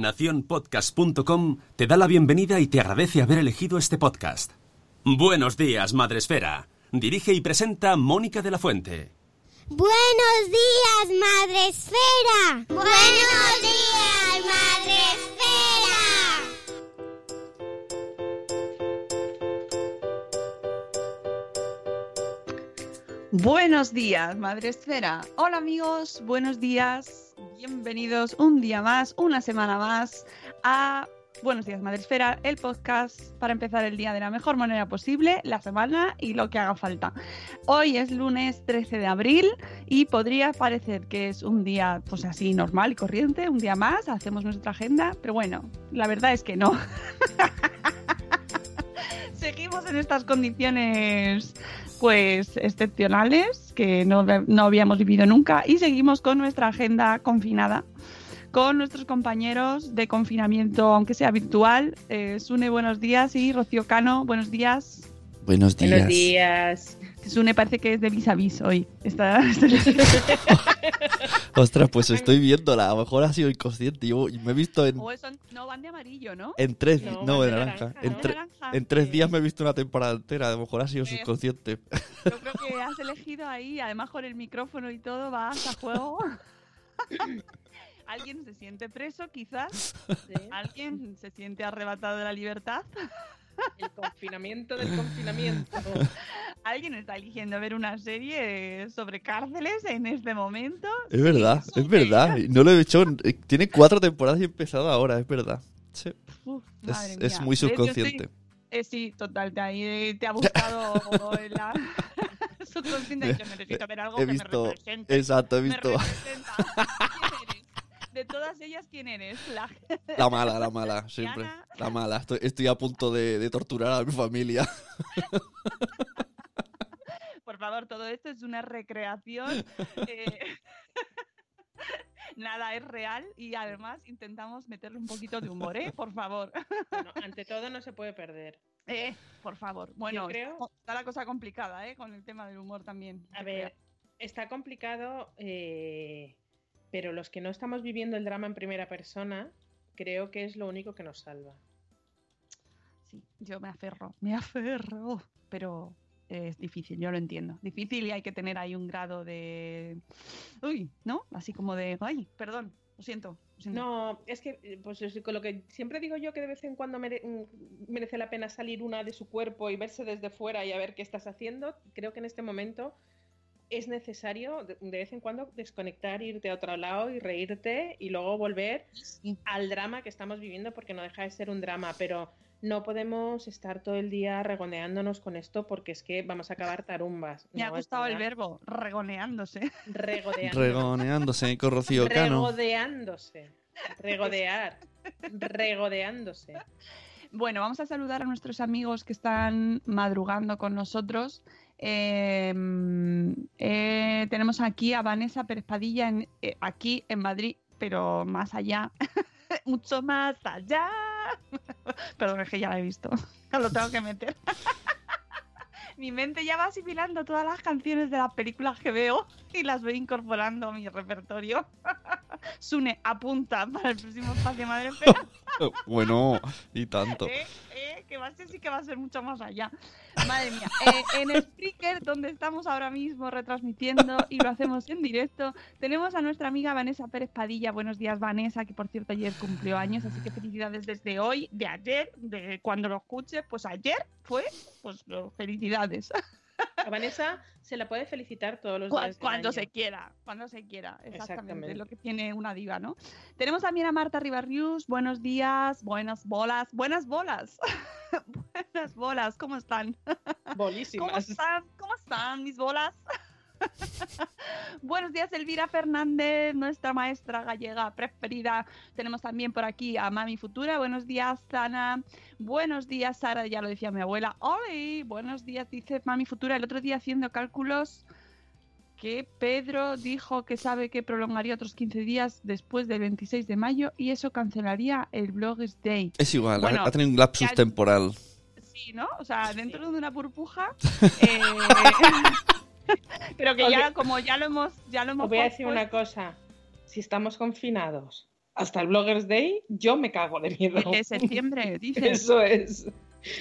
Naciónpodcast.com te da la bienvenida y te agradece haber elegido este podcast. Buenos días, Madresfera. Dirige y presenta Mónica de la Fuente. Buenos días, Madre Esfera. Buenos días, Madre Esfera. Buenos días, Madre Esfera. Hola amigos, buenos días. Bienvenidos un día más, una semana más a Buenos días, Madre Esfera, el podcast para empezar el día de la mejor manera posible, la semana y lo que haga falta. Hoy es lunes 13 de abril y podría parecer que es un día pues así normal y corriente, un día más, hacemos nuestra agenda, pero bueno, la verdad es que no. Seguimos en estas condiciones pues excepcionales que no, no habíamos vivido nunca y seguimos con nuestra agenda confinada con nuestros compañeros de confinamiento, aunque sea virtual. Eh, Sune, buenos días y Rocío Cano, buenos días. Buenos días. Buenos días. Sune parece que es de vis a vis hoy. Está, Ostras, pues estoy viéndola. A lo mejor ha sido inconsciente. Yo me he visto en, O son- no, van de amarillo, ¿no? en tres, No, no, de naranja. naranja. En, ¿no? tre- Naranja, en tres días me he visto una temporada entera. A lo mejor ha sido subconsciente. Yo creo que has elegido ahí, además con el micrófono y todo, vas a juego. Alguien se siente preso, quizás. Alguien se siente arrebatado de la libertad. El confinamiento del confinamiento. Alguien está eligiendo ver una serie sobre cárceles en este momento. Es verdad, Sí, es verdad. No lo he hecho. eh, Tiene cuatro temporadas y he empezado ahora, es verdad. Sí, Uf, es, muy subconsciente. Eh, sí, total, te, ahí, te ha buscado la subconsciente. Yo necesito ver algo He que visto. me represente. Exacto, he me visto representa. De todas ellas, ¿quién eres? La... la mala, la mala, siempre. Diana. La mala. Estoy, estoy a punto de, de torturar a mi familia. Por favor, todo esto es una recreación. eh, Nada es real y además intentamos meterle un poquito de humor, ¿eh? Por favor. Bueno, ante todo no se puede perder. Eh, por favor. Bueno, creo- está la cosa complicada, ¿eh? Con el tema del humor también. A ver, está complicado, eh, pero los que no estamos viviendo el drama en primera persona, creo que es lo único que nos salva. Sí, yo me aferro, me aferro, pero es difícil, yo lo entiendo. Difícil y hay que tener ahí un grado de... Uy, ¿no? Así como de... Ay, perdón, lo siento. lo siento. No, es que, eh, pues es con lo que siempre digo yo que de vez en cuando mere- mm, merece la pena salir una de su cuerpo y verse desde fuera y a ver qué estás haciendo. Creo que en este momento es necesario de, de vez en cuando desconectar, irte a otro lado y reírte y luego volver Sí. al drama que estamos viviendo porque no deja de ser un drama, pero no podemos estar todo el día regoneándonos con esto porque es que vamos a acabar tarumbas. Me ha No, gustado el verbo, regoneándose. Regodeando. Regoneándose con Rocío Cano. Regodeándose. Regodear. Regodeándose. Bueno, vamos a saludar a nuestros amigos que están madrugando con nosotros. Eh, eh, tenemos aquí a Vanessa Pérez Padilla en- eh, aquí en Madrid, pero más allá, mucho más allá. Perdón, es que ya la he visto, lo tengo que meter. Mi mente ya va asimilando todas las canciones de las películas que veo y las voy incorporando a mi repertorio. Sune, apunta para el próximo espacio Madre bueno, y tanto. Que va a ser sí que va a ser mucho más allá. Madre mía. Eh, en Spreaker, donde estamos ahora mismo retransmitiendo y lo hacemos en directo, tenemos a nuestra amiga Vanessa Pérez Padilla. Buenos días, Vanessa, que por cierto ayer cumplió años, así que felicidades desde hoy, de ayer, de cuando lo escuche, pues ayer fue, pues felicidades. A Vanessa se la puede felicitar todos los días. Cuando se quiera, cuando se quiera, exactamente, Exactamente. lo que tiene una diva, ¿no? Tenemos también a Marta Ribarrius, buenos días, buenas bolas, buenas bolas, buenas bolas, ¿cómo están? ¿Cómo Bolísimas. están? ¿Cómo están mis bolas? Buenos días, Elvira Fernández, nuestra maestra gallega preferida. Tenemos también por aquí a Mami Futura. Buenos días, Zana. Buenos días, Sara. Ya lo decía mi abuela. ¡Oli! Buenos días, dice Mami Futura. El otro día haciendo cálculos que Pedro dijo que sabe que prolongaría otros 15 días después del 26 de mayo y eso cancelaría el Bloggers Day. Es igual, Bueno, ha tenido un lapsus temporal. Sí, ¿no? O sea, dentro de una burbuja. eh, pero que ya, como ya lo hemos, ya lo hemos Os voy a decir una cosa. Si estamos confinados hasta el Bloggers Day, yo me cago de miedo. el de septiembre, dices. Eso es.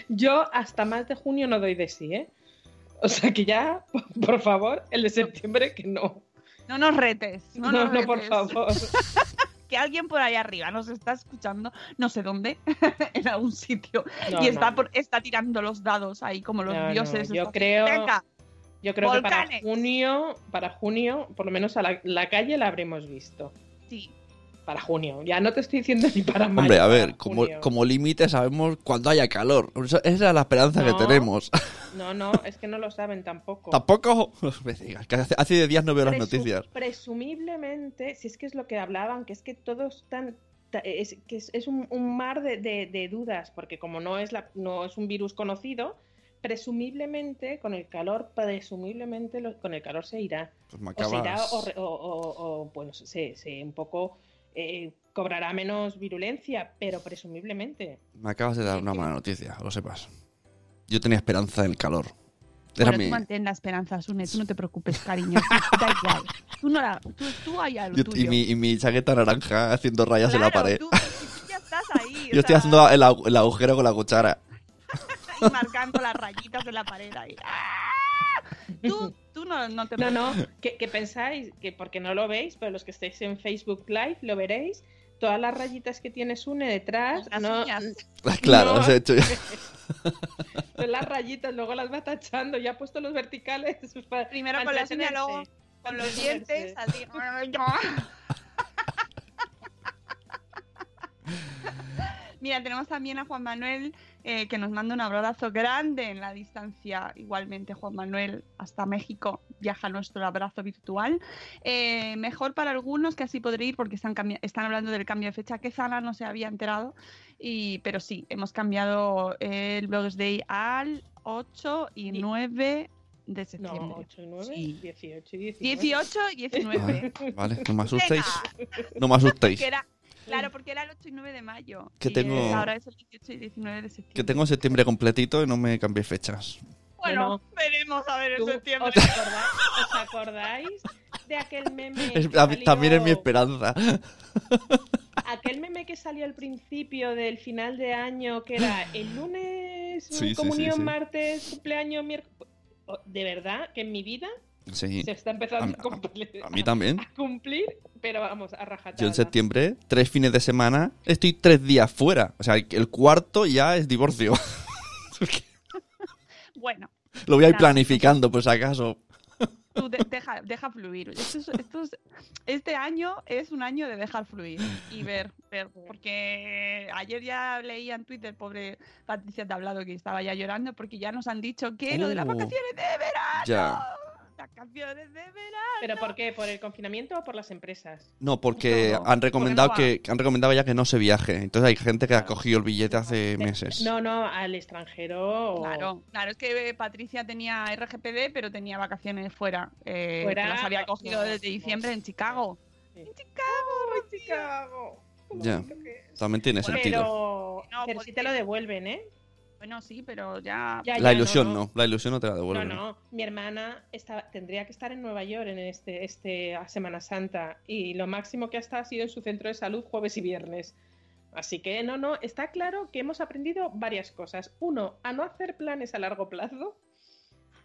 Yo hasta más de junio no doy de sí, ¿eh? O sea que ya, por favor, el de septiembre que no. No nos retes. No, No, nos no, por favor. Que alguien por ahí arriba nos está escuchando, no sé dónde, en algún sitio, No, y está, no. por- está tirando los dados ahí como los No, dioses. yo creo- Yo creo que para junio, para junio, por lo menos a la, la calle la habremos visto. sí. Para junio. Ya no te estoy diciendo ni para mayo. Hombre, a ver, como, junio. como límite sabemos cuando haya calor. Esa es la esperanza No. que tenemos. No, no, es que no lo saben tampoco. Tampoco no me digas, que hace, hace de días no veo las noticias. Presumiblemente, si es que es lo que hablaban, que es que todos están. Es, que es, es un, un mar de, de- de dudas, porque como no es, la, no es un virus conocido, presumiblemente con el calor, presumiblemente lo- con el calor se irá. Pues me O se irá, acabas- o, re- o- o- o, bueno, se, se un poco eh, cobrará menos virulencia, pero presumiblemente. Me acabas de dar una mala noticia, lo sepas. Yo tenía esperanza en el calor. Era Bueno, mi... tú mantén la esperanza, Sune, tú no te preocupes, cariño. Da igual. Tú, no la, tú, tú allá lo yo- tuyo. y, mi, y mi chaqueta naranja haciendo rayas en la Claro, pared. Tú, tú ya estás ahí. Yo o estoy sea, haciendo el, el agujero con la cuchara. y marcando las rayitas de la pared ahí. ¡Ah! Tú, tú no, no te No, no, que, que pensáis que porque no lo veis, pero los que estéis en Facebook Live lo veréis. Todas las rayitas que tiene Sune detrás, Las no, uñas. Claro, No. os he hecho ya. son las rayitas, luego las va tachando, ya ha puesto los verticales. para- Primero para con las uñas, entretenerse. luego con los dientes, así. Mira, tenemos también a Juan Manuel eh, que nos manda un abrazo grande en la distancia. Igualmente, Juan Manuel hasta México viaja nuestro abrazo virtual. Eh, mejor para algunos que así podré ir porque están, están hablando del cambio de fecha que Zana no se había enterado. Y, pero sí, hemos cambiado el Blogs Day al 8 y Die- 9 de No, septiembre. 8 y 9, Sí. 18 y 19. 18 y 19. Vale, vale, no me asustéis. Venga, No me asustéis. que era, claro, porque era el 8 y 9 de mayo. Que y tengo- Ahora es el 18 y 19 de septiembre. Que tengo septiembre completito y no me cambié fechas. Bueno, Bueno, veremos a ver en ¿Tú- septiembre. ¿Os acordáis, os acordáis de aquel meme? Es- también es mi esperanza. Aquel meme que salió al principio del final de año, que era el lunes, Sí, sí, comunión, sí, sí. martes, cumpleaños, miércoles. De verdad que en mi vida Sí, se está empezando A cumplir, a mí también. a cumplir, pero vamos, a rajatabla. Yo en septiembre, tres fines de semana, estoy tres días fuera. O sea, el cuarto ya es divorcio. Bueno, Lo voy a ir planificando, por si acaso. tú de- deja, deja fluir. Esto es- esto es- este año es un año de dejar fluir y ver, ver. Porque ayer ya leía en Twitter, pobre Patricia Tablado, que estaba ya llorando, porque ya nos han dicho que lo de las Uh. vacaciones de verano. Ya. Las vacaciones de verano. ¿Pero por qué? ¿Por el confinamiento o por las empresas? No, porque No, han recomendado porque no que han recomendado ya que no se viaje. Entonces hay gente que ha cogido el billete hace meses. No, no, al extranjero. o- Claro, claro, es que eh, Patricia tenía RGPD, pero tenía vacaciones fuera. eh, Fuera, que las había cogido desde diciembre en Chicago. Chicago, Chicago. Qué Ya. bonito que es. También tiene sentido. Pero, No, pero pues sí te lo devuelven, ¿eh? Bueno, sí, pero ya. Ya, La ya, ilusión no, la ilusión no te la No, devuelven. no, mi hermana estaba, tendría que estar en Nueva York en este, este a Semana Santa y lo máximo que ha estado ha sido en su centro de salud jueves y viernes. Así que no, no, está claro que hemos aprendido varias cosas. Uno, a no hacer planes a largo plazo,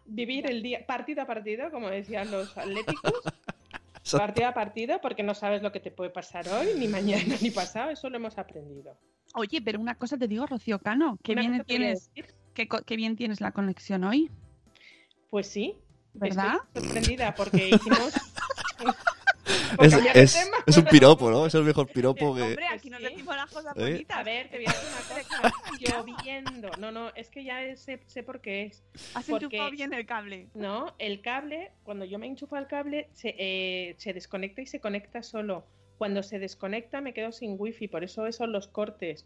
vivir el día partido a partido, como decían los atléticos, partido a partido, porque no sabes lo que te puede pasar hoy, ni mañana, ni pasado, eso lo hemos aprendido. Oye, pero una cosa te digo, Rocío Cano, que Una bien tienes, co- qué bien tienes la conexión hoy, Pues sí, ¿verdad? Estoy sorprendida porque hicimos. Es, un piropo, ¿no? Es el mejor piropo que... Hombre, Pues aquí nos sí. decimos las cosas ¿Eh? bonitas. A ver, te voy a decir una cosa. Lloviendo. No, no, es que ya sé, sé por qué es. Has porque- enchufado bien el cable. No, el cable, cuando yo me enchufo el cable, se, eh, se desconecta y se conecta solo. Cuando se desconecta me quedo sin wifi, por eso esos los cortes.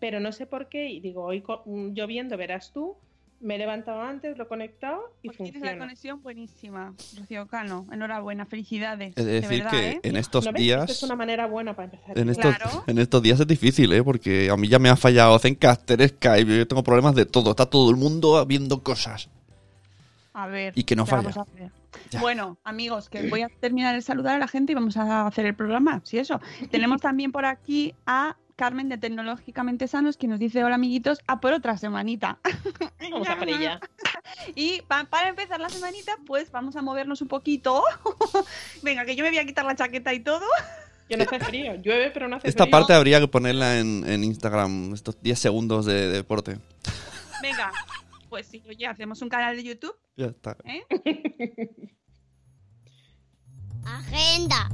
Pero no sé por qué, y digo, hoy mm, lloviendo verás tú, me he levantado antes, lo he conectado y Pues tienes la funciona. conexión buenísima, Rocío Cano. Enhorabuena, felicidades. Es de decir, verdad, que ¿eh? en estos ¿No ves? Días... es una manera buena para empezar. En el estos. Claro. en estos días es difícil, ¿eh? Porque a mí ya me ha fallado Zencaster, Skype, yo tengo problemas de todo. Está todo el mundo viendo cosas. A ver. Y que no ¿qué falla. vamos a hacer? Ya. Bueno, amigos, que voy a terminar de saludar a la gente y vamos a hacer el programa. Sí, eso. Tenemos también por aquí a Carmen de Tecnológicamente Sanos que nos dice: Hola, amiguitos, a por otra semanita. Vamos a por ella. Y pa- para empezar la semanita, pues vamos a movernos un poquito. Venga, que yo me voy a quitar la chaqueta y todo. Que no hace frío. Llueve, pero no hace Esta frío. parte habría que ponerla en, en Instagram, estos 10 segundos de, de deporte. Venga, pues sí, oye, hacemos un canal de YouTube. Ya está. ¿eh? Agenda.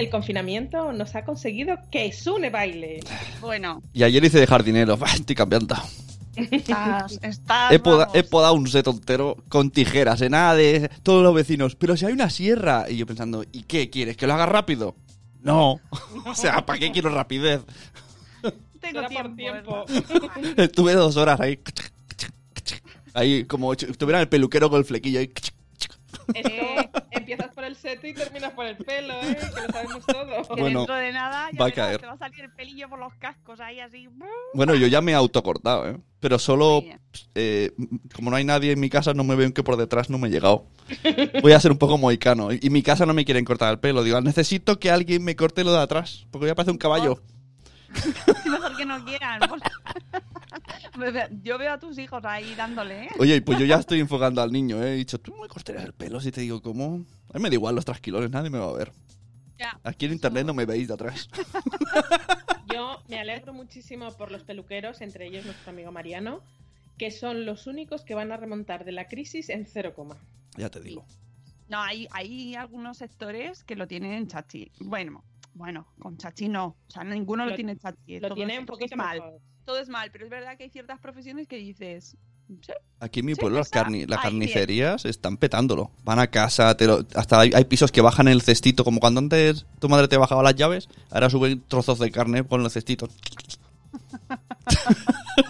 El confinamiento nos ha conseguido que Sune baile. Bueno, Y ayer hice de jardinero. Estoy cambiando. estás. estás He, poda- vamos. he podado un seto entero con tijeras, en nada de todos los vecinos. Pero si hay una sierra. Y yo pensando, ¿y qué quieres? ¿Que lo haga rápido? No. o sea, ¿para qué quiero rapidez? Tengo tiempo. Estuve dos horas ahí. Ahí, como si estuviera el peluquero con el flequillo ahí. Esto el seto y terminas por el pelo, ¿eh? Que lo sabemos todo. Que Bueno, dentro de nada ya va a caer. te va a salir el pelillo por los cascos ahí así. Bueno, yo ya me he autocortado, ¿eh? Pero solo, eh, como no hay nadie en mi casa, no me ven que por detrás no me he llegado. Voy a ser un poco mohicano. Y mi casa no me quieren cortar el pelo. Digo, necesito que alguien me corte lo de atrás, porque voy a parecer un caballo. Mejor que no quieran. pues. Yo veo a tus hijos ahí dándole, ¿eh? Oye, pues yo ya estoy enfocando al niño, ¿eh? He dicho, ¿tú me cortarías el pelo? Si te digo, ¿cómo? A mí me da igual los trasquilones, nadie me va a ver. Ya. Aquí en internet no me veis de atrás. Yo me alegro muchísimo por los peluqueros, entre ellos nuestro amigo Mariano, que son los únicos que van a remontar de la crisis en cero coma. Ya te digo. No, hay, hay algunos sectores que lo tienen en chachi. Bueno, bueno, con chachi no. O sea, ninguno lo, Lo- tiene en chachi. Lo todo, tiene un poquito mal. mejor. Todo es mal, pero es verdad que hay ciertas profesiones que dices. "Sí, Aquí en mi Sí, pueblo las, carni- las bien. carnicerías están petándolo. Van a casa, te lo- hasta hay, hay pisos que bajan el cestito, como cuando antes tu madre te bajaba las llaves, ahora suben trozos de carne con los cestitos.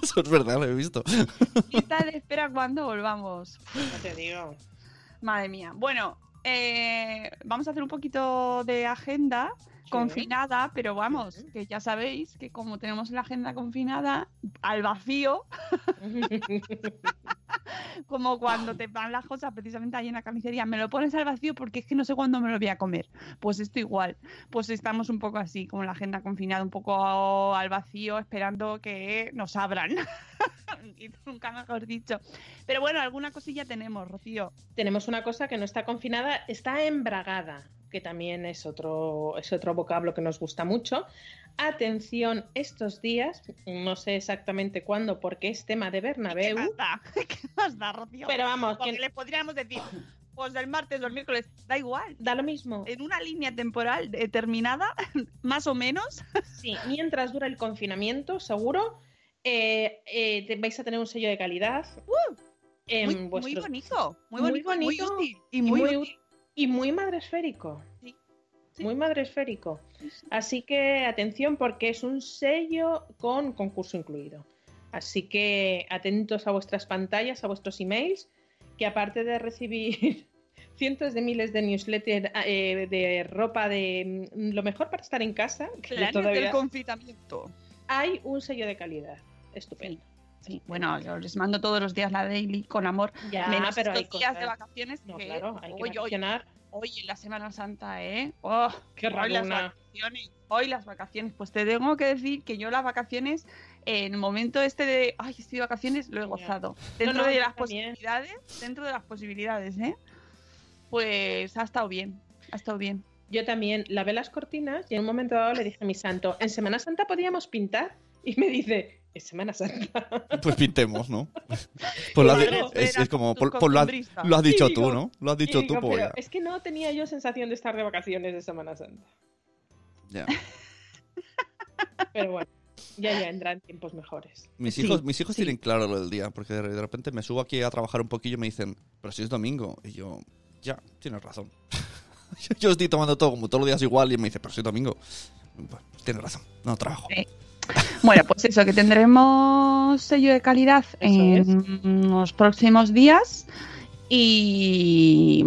Eso es verdad, lo he visto. Lista de espera cuando volvamos. No te digo. Madre mía. Bueno, eh, vamos a hacer un poquito de agenda confinada, pero vamos, que ya sabéis que como tenemos la agenda confinada, al vacío, como cuando te van las cosas precisamente ahí en la carnicería, me lo pones al vacío porque es que no sé cuándo me lo voy a comer. Pues esto igual, pues estamos un poco así, como la agenda confinada, un poco al vacío, esperando que nos abran. y nunca mejor dicho. Pero bueno, alguna cosilla tenemos, Rocío. Tenemos una cosa que no está confinada, está embragada, que también es otro, es otro vocablo que nos gusta mucho. Atención, estos días, no sé exactamente cuándo, porque es tema de ¿Qué Bernabéu, más da? ¿Qué más da, Rocío? pero vamos, Porque que le podríamos decir, pues el martes o el miércoles, da igual. Da lo mismo. En una línea temporal determinada, más o menos. Sí, mientras dura el confinamiento, seguro, eh, eh, vais a tener un sello de calidad. en Muy, bonito, muy muy bonito, muy útil y y muy, muy útil. Y muy madresférico. Sí, sí. Muy madresférico. Así que atención porque es un sello con concurso incluido. Así que atentos a vuestras pantallas, a vuestros emails, que aparte de recibir cientos de miles de newsletters eh, de ropa de mm, lo mejor para estar en casa, que todavía del confinamiento. hay un sello de calidad. Estupendo. Sí, bueno, yo les mando todos los días la daily con amor. Ya, menos pero hay estos días cosas- de vacaciones No, que claro, hay que hoy, hoy, en la Semana Santa, ¿eh? Oh, Qué hoy las vacaciones, hoy las vacaciones. Pues te tengo que decir que yo las vacaciones, en el momento este de, ay, estoy de vacaciones, lo he gozado. Dentro no, de las también. posibilidades, dentro de las posibilidades, ¿eh? Pues ha estado bien, ha estado bien. Yo también lavé las cortinas y en un momento dado le dije a mi santo, ¿en Semana Santa podíamos pintar? Y me dice, es Semana Santa. Pues pintemos, ¿no? Pues lo has, Claro. es, es como, lo has- costumbristas. lo has dicho tú, ¿no? Lo has dicho digo, tú, pues "Pero ya. es que no tenía yo sensación de estar de vacaciones de Semana Santa. ya. Pero bueno, ya ya vendrán tiempos mejores. Mis Sí, hijos, mis hijos sí. tienen claro lo del día, porque de repente me subo aquí a trabajar un poquillo y me dicen, pero si es domingo. Y yo, ya, tienes razón. yo, yo estoy tomando todo como todos los días igual y me dice, pero si es domingo. Tienes razón, no trabajo. Sí. Bueno, pues eso, que tendremos sello de calidad Eso en los próximos días. Y,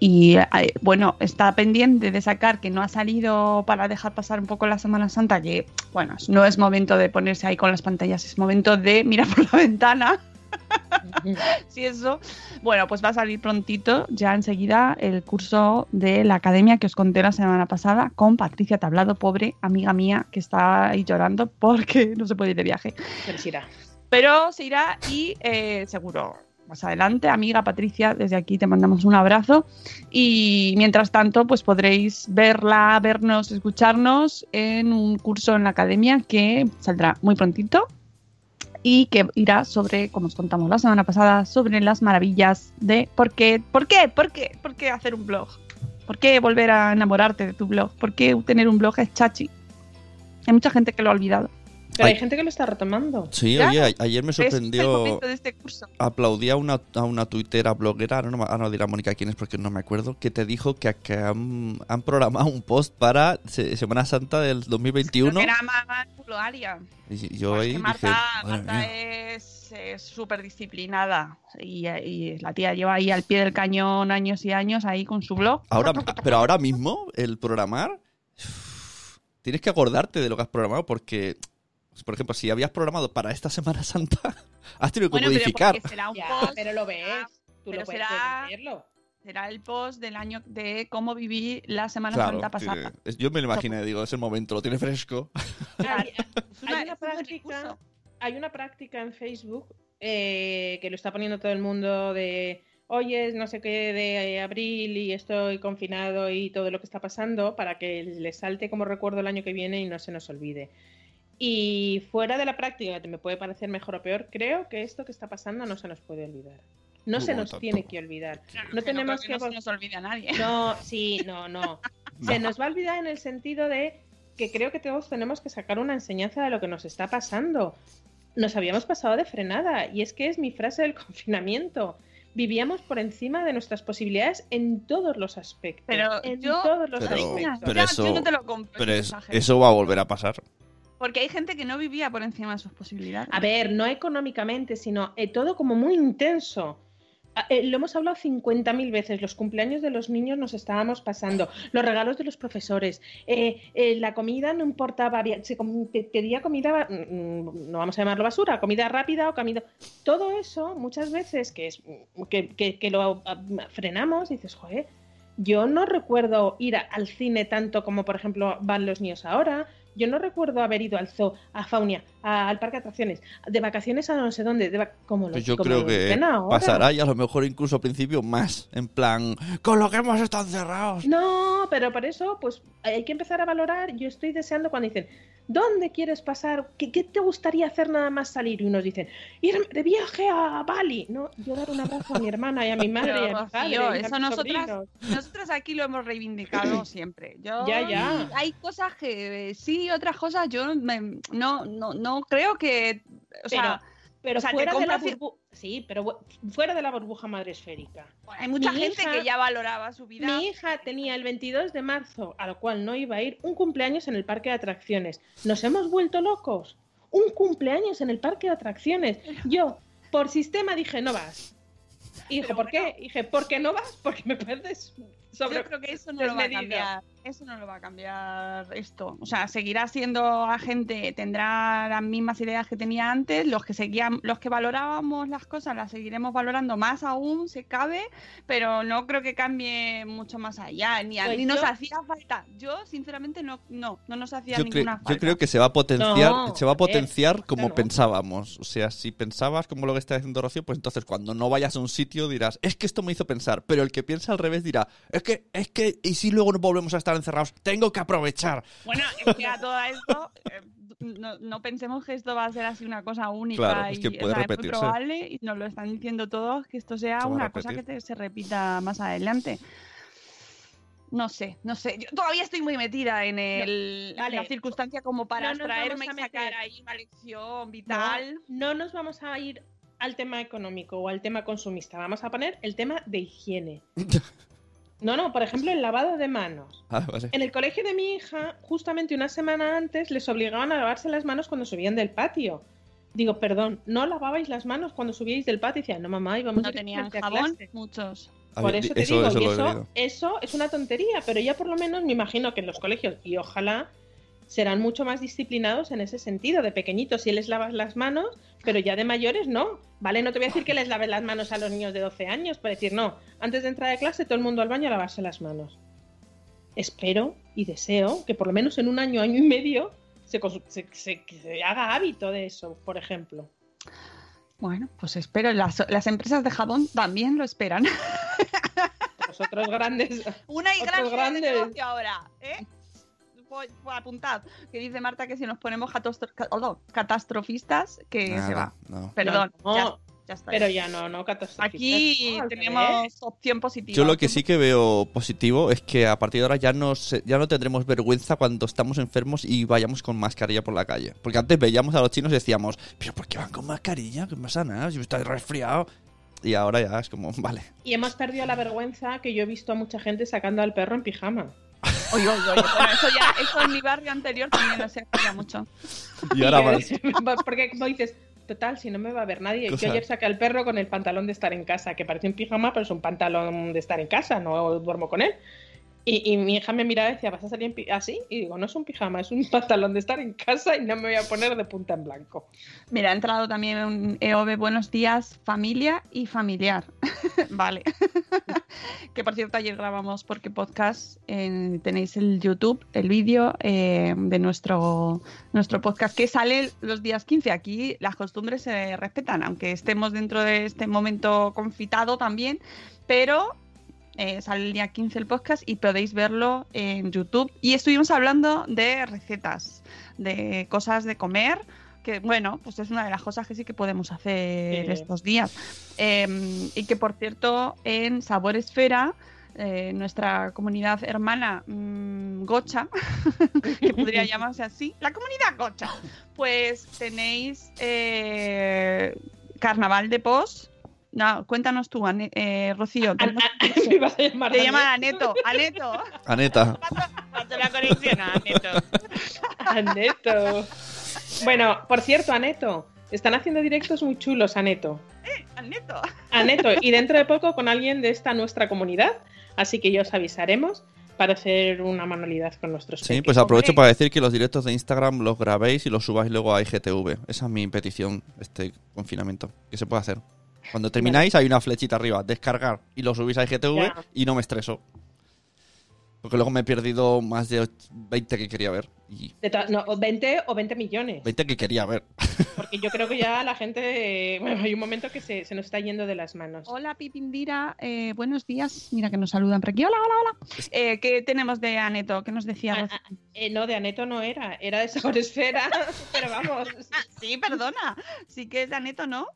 y, eh, bueno, está pendiente de sacar que no ha salido para dejar pasar un poco la Semana Santa, que bueno, no es momento de ponerse ahí con las pantallas, es momento de mirar por la ventana. Si eso, bueno, pues va a salir prontito, ya enseguida, el curso de la academia que os conté la semana pasada con Patricia Tablado, pobre amiga mía, que está ahí llorando porque no se puede ir de viaje. Pero sí irá. Pero se irá y eh, seguro más adelante, amiga Patricia, desde aquí te mandamos un abrazo. Y mientras tanto, pues podréis verla, vernos, escucharnos en un curso en la academia que saldrá muy prontito y que irá sobre, como os contamos la semana pasada, sobre las maravillas de por qué, por qué, por qué, por qué hacer un blog. ¿Por qué volver a enamorarte de tu blog? ¿Por qué tener un blog es chachi? Hay mucha gente que lo ha olvidado. Pero hay Ay. gente que lo está retomando. Sí, oye, ayer me sorprendió. momento de este curso. Aplaudí a una, a una tuitera bloguera, no, no dirá Mónica quién es porque no me acuerdo, que te dijo que, que han, han programado un post para Se- Semana Santa del 2021. Creo que era Puluaria. Y yo Pues ahí que dije, Marta, es súper disciplinada y, y la tía lleva ahí al pie del cañón años y años ahí con su blog. Ahora, pero ahora mismo, el programar, tienes que acordarte de lo que has programado porque, por ejemplo, si habías programado para esta Semana Santa, has tenido que Bueno, pero modificar. porque será un Ya, post, pero lo ves. Tú pero lo puedes será- verlo. será el post del año de cómo viví la Semana Claro, Santa pasada. tiene- es- yo me lo imaginé, digo, es el momento, lo tiene fresco. Una práctica, hay una práctica en Facebook eh, que lo está poniendo todo el mundo de hoy es no sé qué de abril y estoy confinado y todo lo que está pasando para que le salte como recuerdo el año que viene y no se nos olvide. Y fuera de la práctica, que me puede parecer mejor o peor, creo que esto que está pasando no se nos puede olvidar. No se nos tanto. tiene que olvidar. Claro, No que tenemos que no se nos olvide a nadie. No, sí, no, no. Se nos va a olvidar en el sentido de que creo que todos tenemos que sacar una enseñanza de lo que nos está pasando. Nos habíamos pasado de frenada y es que es mi frase del confinamiento. Vivíamos por encima de nuestras posibilidades en todos los aspectos. Pero en yo- todos los Pero- aspectos. pero eso- yo no te lo compro, Pero es- eso va a volver a pasar. Porque hay gente que no vivía por encima de sus posibilidades. A ver, no económicamente, sino eh, todo como muy intenso. Ah, eh, lo hemos hablado 50.000 veces. Los cumpleaños de los niños nos estábamos pasando. Los regalos de los profesores. eh, eh, la comida no importaba. se pedía comida, mm, mm, no vamos a llamarlo basura, comida rápida o comida. Todo eso, muchas veces que, es, mm, que, que- que lo ah, frenamos, dices, joder. Yo no recuerdo ir a- al cine tanto como, por ejemplo, van los niños ahora. Yo no recuerdo haber ido al zoo, a Faunia, a- al parque de atracciones, de vacaciones a no sé dónde, de como lo Pues yo como creo que pasará y a lo mejor incluso al principio más. En plan, con lo que hemos estado encerrados. No, pero por eso, pues hay que empezar a valorar. Yo estoy deseando cuando dicen, ¿dónde quieres pasar? ¿Qué, qué te gustaría hacer nada más salir? Y unos dicen, ir de viaje a Bali. No, yo dar un abrazo a mi hermana y a mi madre Pero, y a mi padre. Rocío, y a eso nosotras, nosotras aquí lo hemos reivindicado siempre. Yo, Ya, ya. Hay cosas que sí, otras cosas yo me- no, no, no creo que. O sea, Pero o sea, te fuera de la compras- burbu- Sí, pero fuera de la burbuja madre esférica. hay mucha mi gente hija- que ya valoraba su vida. Mi hija tenía el 22 de marzo, al cual no iba a ir, un cumpleaños en el parque de atracciones. ¿Nos hemos vuelto locos? Un cumpleaños en el parque de atracciones. Yo, por sistema, dije, no vas. Pero ¿por bueno. qué? Dije, ¿por qué no vas? Porque me pareces sobre... Yo creo que eso no lo va a cambiar. Eso no lo va a cambiar esto. O sea, seguirá siendo la gente, tendrá las mismas ideas que tenía antes. Los que seguían, los que valorábamos las cosas, las seguiremos valorando más aún, se cabe, pero no creo que cambie mucho más allá. Ni, a- Pues ni nos yo- hacía falta. Yo, sinceramente, no, no, no nos hacía Yo, ninguna yo falta. creo que se va a potenciar, No, se va a joder, potenciar como pensábamos. O sea, si pensabas como lo que está diciendo Rocío, pues entonces cuando no vayas a un sitio dirás, es que esto me hizo pensar. Pero el que piensa al revés dirá, es que, es que, y si luego no volvemos a estar encerrados, tengo que aprovechar. Bueno, es que a todo esto, eh, no, no pensemos que esto va a ser así una cosa única. Claro, es y, que o puede sea, es muy probable, y nos lo están diciendo todos, que esto sea una cosa que te- se repita más adelante. No sé, no sé. Yo todavía estoy muy metida en, el, en vale. la circunstancia como para No nos abstraerme y sacar ahí una lección vital. No, no nos vamos a ir al tema económico o al tema consumista. Vamos a poner el tema de higiene. No, no, por ejemplo, el lavado de manos. Ah, vale. En el colegio de mi hija, justamente una semana antes, les obligaban a lavarse las manos cuando subían del patio. Digo, perdón, ¿no lavabais las manos cuando subíais del patio? Y decían, no, mamá, íbamos No tenían a jabón, clase". muchos. A Por eso te eso- digo, eso eso, eso es una tontería, pero ya por lo menos me imagino que en los colegios, y ojalá, serán mucho más disciplinados en ese sentido. De pequeñitos sí les lavas las manos, pero ya de mayores no. ¿Vale? No te voy a decir que les laves las manos a los niños de 12 años, para decir, no, antes de entrar a clase todo el mundo al baño a lavarse las manos. Espero y deseo que por lo menos en un año, año y medio, se, se- se- que se haga hábito de eso, por ejemplo. Bueno, pues espero. Las, las empresas de jabón también lo esperan. Los otros grandes Una y Otros gran grandes. ahora, ¿eh? Apuntad, que dice Marta que si nos ponemos catastrofistas, que se Nada, va. no. Perdón, No, ya, ya está. pero ya no, no catastrofistas, Aquí no, al tenemos opción positiva. Yo lo que sí que veo positivo es que a partir de ahora ya no, se- ya no tendremos vergüenza cuando estamos enfermos y vayamos con mascarilla por la calle. Porque antes veíamos a los chinos y decíamos, pero ¿por qué van con mascarilla? ¿Qué pasa nada? Si está resfriado. Y ahora ya es como, vale. Y hemos perdido la vergüenza que yo he visto a mucha gente sacando al perro en pijama. Oye, oye, oye, bueno, eso ya, eso en mi barrio anterior también no se hacía mucho. Y ahora más. que- Porque como dices, total, si no me va a ver nadie. Yo ayer saqué al perro con el pantalón de estar en casa, que parece un pijama, pero es un pantalón de estar en casa, no duermo con él. Y, mi hija me miraba y decía, ¿vas a salir en así? Y digo, no es un pijama, es un pantalón de estar en casa y no me voy a poner de punta en blanco. Mira, ha entrado también un EOB Buenos días, familia y familiar. vale. que por cierto, ayer grabamos porque podcast tenéis el YouTube, el vídeo eh, de nuestro, nuestro podcast que sale los días 15. Aquí las costumbres se respetan, aunque estemos dentro de este momento confitado también, pero eh, sale el día 15 el podcast y podéis verlo en YouTube. Y estuvimos hablando de recetas, de cosas de comer, que bueno, pues es una de las cosas que sí que podemos hacer Sí. estos días. Eh, y que por cierto, en Sabor Esfera, eh, nuestra comunidad hermana mm, Gocha, que podría llamarse así, la comunidad Gocha, pues tenéis eh, Carnaval de Pos. No, cuéntanos tú, Ane- eh, Rocío. An- me ibas a llamar Te llaman Aneto, Aneto. Aneta. Hazte la conexión, Aneto. Aneto. Bueno, por cierto, Aneto. Están haciendo directos muy chulos, Aneto. Aneto. Aneto. Y dentro de poco con alguien de esta nuestra comunidad. Así que ya os avisaremos para hacer una manualidad con nuestros Sí, pues aprovecho para decir que los directos de Instagram los grabéis y los subáis luego a IGTV. Esa es mi petición, este confinamiento. Que se puede hacer. Cuando termináis hay una flechita arriba, descargar, y lo subís a IGTV Ya. y no me estreso. Porque luego me he perdido más de och- 20 que quería ver. Y no, o 20 o 20 millones. 20 que quería ver. Porque yo creo que ya la gente. Bueno, hay un momento que se, se nos está yendo de las manos. Hola Pipindira, eh, buenos días. Mira que nos saludan por aquí. Hola, hola, hola. Eh, ¿Qué tenemos de Aneto? ¿Qué nos decía? Ah, Rocío? ah, eh, no, de Aneto no era, era de Sabor Esfera. pero vamos. Sí, perdona. Sí que es de Aneto, ¿no?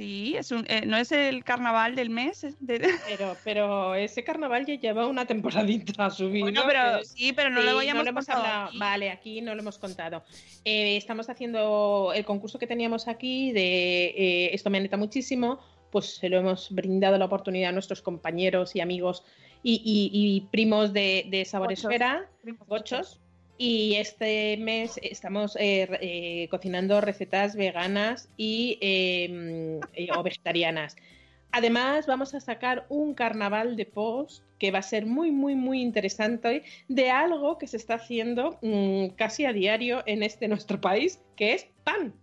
Sí, es un, eh, no es el carnaval del mes. es de- Pero, pero ese carnaval ya lleva una temporadita subido. Bueno, pero sí, pero no Sí, lo habíamos hemos hablado. aquí. Vale, aquí no lo hemos contado. Eh, estamos haciendo el concurso que teníamos aquí de eh, Esto me aneta muchísimo, pues se lo hemos brindado la oportunidad a nuestros compañeros y amigos y, y- y primos de, de Sabor Gochos. Esfera, gochos. Y este mes estamos eh, eh, cocinando recetas veganas y eh, eh, o vegetarianas. Además, vamos a sacar un carnaval de post que va a ser muy, muy, muy interesante de algo que se está haciendo mm, casi a diario en este nuestro país, que es pan.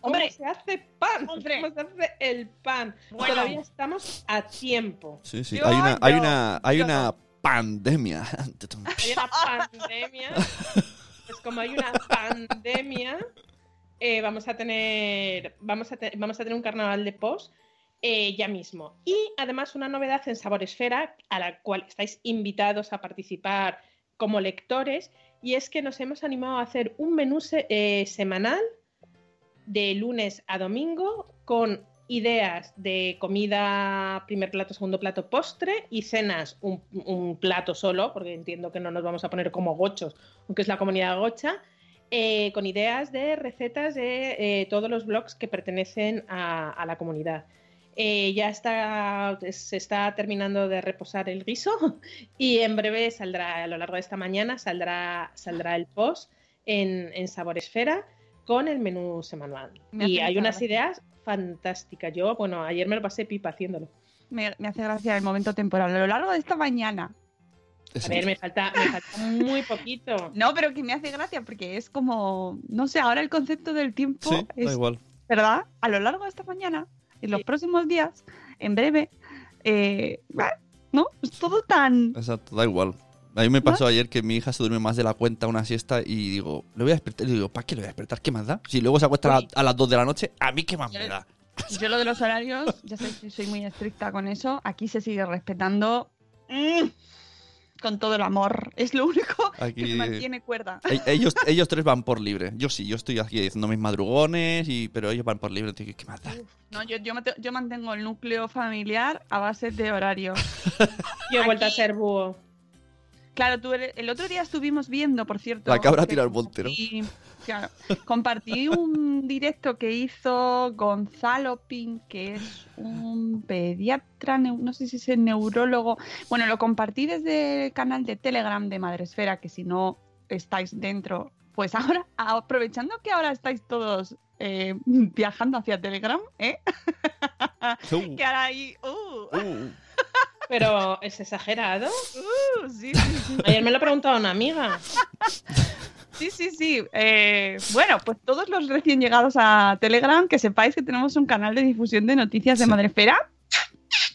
¿Cómo ¡Hombre! se hace pan? ¡Hombre! ¿Cómo se hace el pan? Bueno. Todavía estamos a tiempo. Sí, sí. Hay una, hay una, hay una pandemia. Hay una pandemia. Pues como hay una pandemia, eh, vamos a tener. Vamos a, vamos a tener un carnaval de post eh, ya mismo. Y además una novedad en Sabor Esfera, a la cual estáis invitados a participar como lectores, y es que nos hemos animado a hacer un menú eh, semanal de lunes a domingo con ideas de comida, primer plato, segundo plato, postre y cenas, un, un plato solo, porque entiendo que no nos vamos a poner como gochos, aunque es la comunidad gocha, eh, con ideas de recetas de eh, todos los blogs que pertenecen a, a la comunidad. Eh, ya está, se está terminando de reposar el guiso y en breve saldrá, a lo largo de esta mañana, saldrá, saldrá el post en, en Sabor Esfera con el menú semanal. Me Y hay unas ideas fantásticas. Yo, bueno, ayer me lo pasé pipa haciéndolo. Me, me hace gracia el momento temporal. A lo largo de esta mañana. A ver, me falta, me falta muy poquito. No, pero que me hace gracia porque es como. No sé, ahora el concepto del tiempo Sí, da es. igual. ¿Verdad? A lo largo de esta mañana, en los Sí. próximos días, en breve. eh, ¿No? Es todo tan. Exacto, da igual. A mí me pasó ayer que mi hija se duerme más de la cuenta una siesta y digo, le voy a despertar. Y digo, ¿para qué le voy a despertar? ¿Qué más da? Si luego se acuesta a, a las 2 de la noche, ¿a mí qué más Yo- me da? Yo lo de los horarios, ya que soy muy estricta con eso. Aquí se sigue respetando. mm, Con todo el amor. Es lo único Aquí- que me mantiene cuerda. E- Ellos, ellos tres van por libre. Yo sí, yo estoy aquí haciendo mis madrugones, y, pero ellos van por libre. Entonces, ¿Qué más da? No, yo, yo, mantengo el núcleo familiar a base de horario. Yo he vuelto a ser búho. Claro, tú eres- el otro día estuvimos viendo, por cierto. La cabra tira al monte, ¿no? compartí- claro, compartí un directo que hizo Gonzalo Pin, que es un pediatra, no sé si es el neurólogo. Bueno, lo compartí desde el canal de Telegram de Madresfera, que si no estáis dentro, pues ahora, aprovechando que ahora estáis todos eh, viajando hacia Telegram, ¿eh? Uh, que ahora ahí. Uh, uh. Pero es exagerado. uh, sí, sí, sí. Ayer me lo ha preguntado una amiga. Sí, sí, sí. Eh, bueno, pues todos los recién llegados a Telegram, que sepáis que tenemos un canal de difusión de noticias de Sí. Madrefera.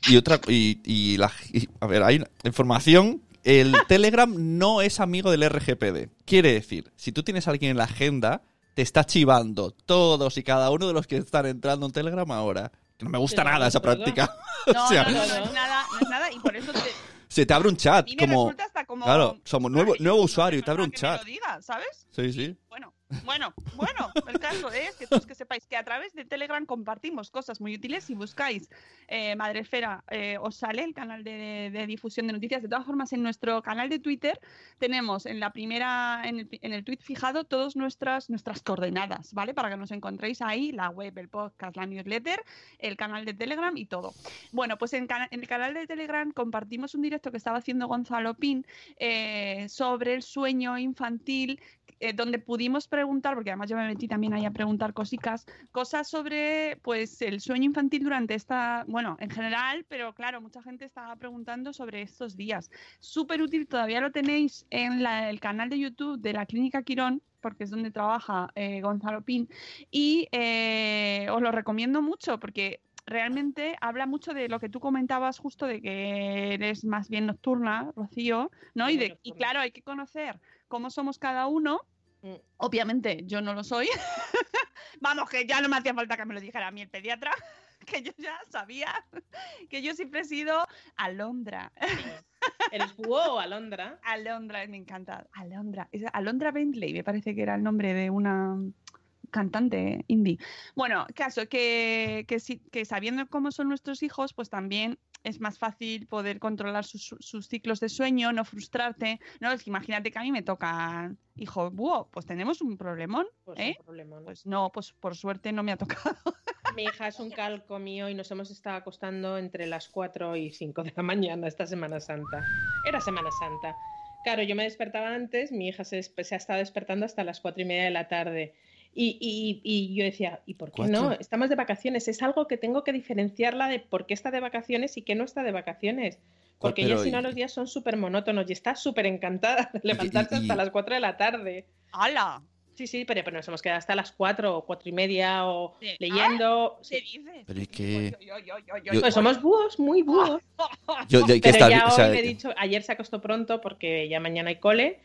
Y otra, y, y la, y- a ver, hay información. El Telegram no es amigo del RGPD. Quiere decir, si tú tienes a alguien en la agenda, te está chivando todos y cada uno de los que están entrando en Telegram ahora. No me gusta nada esa práctica. No, O sea, no, no, no es nada, no es nada. Y por eso te, Se te abre un a chat, mí me como... hasta como. Claro, somos nuevo, nuevo usuario y te abre un chat. lo diga, ¿sabes? Sí, sí. Bueno, bueno, el caso es que todos que sepáis que a través de Telegram compartimos cosas muy útiles. Si buscáis eh, Madresfera, eh, os sale el canal de, difusión de noticias. De todas formas, en nuestro canal de Twitter tenemos en la primera, en el, tweet fijado, todas nuestras, nuestras coordenadas, ¿vale? Para que nos encontréis ahí, la web, el podcast, la newsletter, el canal de Telegram y todo. Bueno, pues en el canal de Telegram compartimos un directo que estaba haciendo Gonzalo Pin eh, sobre el sueño infantil, eh, donde pudimos preguntar, porque además yo me metí también ahí a preguntar cositas, cosas sobre pues el sueño infantil durante esta, bueno, en general, pero claro, mucha gente estaba preguntando sobre estos días. Súper útil, todavía lo tenéis en la- el canal de YouTube de la Clínica Quirón, porque es donde trabaja eh, Gonzalo Pin, y eh, os lo recomiendo mucho porque realmente habla mucho de lo que tú comentabas justo de que eres más bien nocturna, Rocío, ¿no? Y, de, y claro, hay que conocer cómo somos cada uno. Mm. Obviamente yo no lo soy. Vamos, que ya no me hacía falta que me lo dijera a mí el pediatra, que yo ya sabía que yo siempre he sido Alondra. ¿Eres búho o alondra? Alondra, me encanta. Alondra. Es Alondra Bentley, me parece que era el nombre de una cantante indie. Bueno, caso que, que, sí- que sabiendo cómo son nuestros hijos, pues también es más fácil poder controlar sus, sus ciclos de sueño, no frustrarte. No, es que imagínate que a mí me toca, hijo, búho, pues tenemos un problemón. Pues ¿Eh? un problema, ¿no? Pues no, pues por suerte no me ha tocado. Mi hija es un calco mío y nos hemos estado acostando entre las 4 y 5 de la mañana esta Semana Santa. Era Semana Santa. Claro, yo me despertaba antes, mi hija se, se ha estado despertando hasta las 4 y media de la tarde. Y, y- y yo decía, ¿y por qué no? ¿Cuatro? Estamos de vacaciones. Es algo que tengo que diferenciarla de por qué está de vacaciones y qué no está de vacaciones. Porque ella, si no, los días son súper monótonos y está súper encantada de levantarse y- hasta las 4 de la tarde. ¡Hala! Sí, sí, pero, pero nos hemos quedado hasta las 4 o 4 y media o Sí. leyendo. ¿Qué Sí. dices? Pero es que- Yo- yo- yo- yo- yo- yo- Pues somos búhos, muy búhos. Yo, yo- que Pero está ya bien, o hoy le he dicho, ayer se acostó pronto porque ya mañana hay cole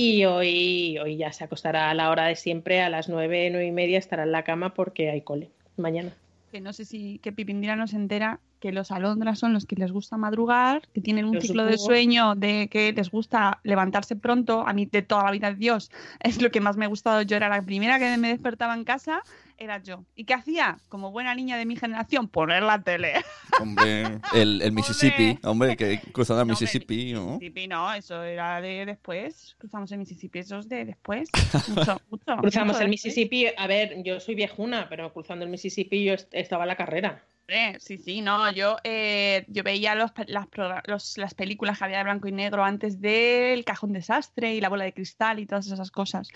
y hoy, hoy ya se acostará a la hora de siempre, a las nueve, nueve y media estará en la cama porque hay cole mañana. que no sé si que Pipindira no se entera que los alondras son los que les gusta madrugar, que tienen un Yo ciclo de sueño de que les gusta levantarse pronto. A mí de toda la vida, Dios, es lo que más me ha gustado. Yo era la primera que me despertaba en casa, era yo. ¿Y qué hacía? Como buena niña de mi generación, poner la tele. hombre, el, el Mississippi, hombre, que cruzando el Mississippi, ¿no? Mississippi, no, eso era de después. Cruzamos el Mississippi, eso es de después. Mucho, mucho. Cruzamos mucho el después. Mississippi, a ver, yo soy viejuna, pero cruzando el Mississippi yo est- estaba en la carrera. Hombre, Sí, sí, no, yo, eh, yo veía los, pe- las, los- las películas que había de blanco y negro antes del Cajón Desastre y La Bola de Cristal y todas esas cosas.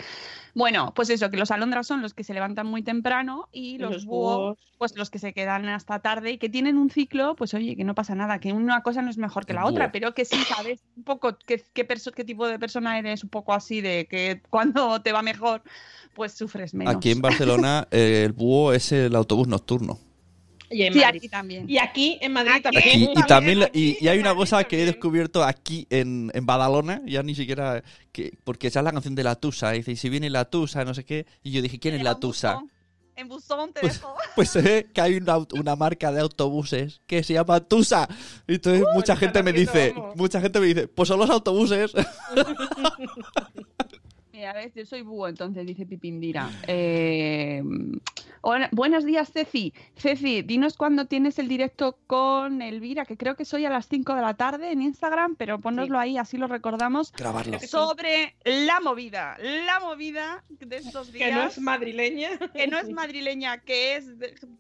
Bueno, pues eso, que los alondras son los que se levantan muy temprano y los, los búhos, búhos. pues los que se quedan hasta tarde y que tienen un ciclo, pues oye, que no pasa nada, que una cosa no es mejor que la otra, búho. pero que sí sabes un poco qué, qué, qué tipo de persona eres, un poco así de que cuando te va mejor, pues sufres menos. Aquí en Barcelona eh, el búho es el autobús nocturno. Y en Sí, Madrid. aquí también. Y aquí en Madrid Aquí. también. Y, y también y, hay una Madrid cosa que he descubierto aquí en, en Badalona, ya ni siquiera que porque esa es la canción de la Tusa, y dice, y si viene la Tusa, no sé qué, y yo dije, ¿quién es la En Tusa? buzón, En buzón te Pues- dejo. Pues se ve que hay una, una marca de autobuses que se llama Tusa. Y entonces mucha gente me dice, vamos. mucha gente me dice, pues son los autobuses. Ves, yo soy búho, entonces dice Pipindira. Eh, hola- buenos días, Ceci. Ceci, dinos cuándo tienes el directo con Elvira, que creo que soy a las 5 de la tarde en Instagram, pero ponnoslo ahí, así lo recordamos. Grabarlo. Sobre la movida, la movida de estos días. Que no es madrileña. que no es madrileña, que es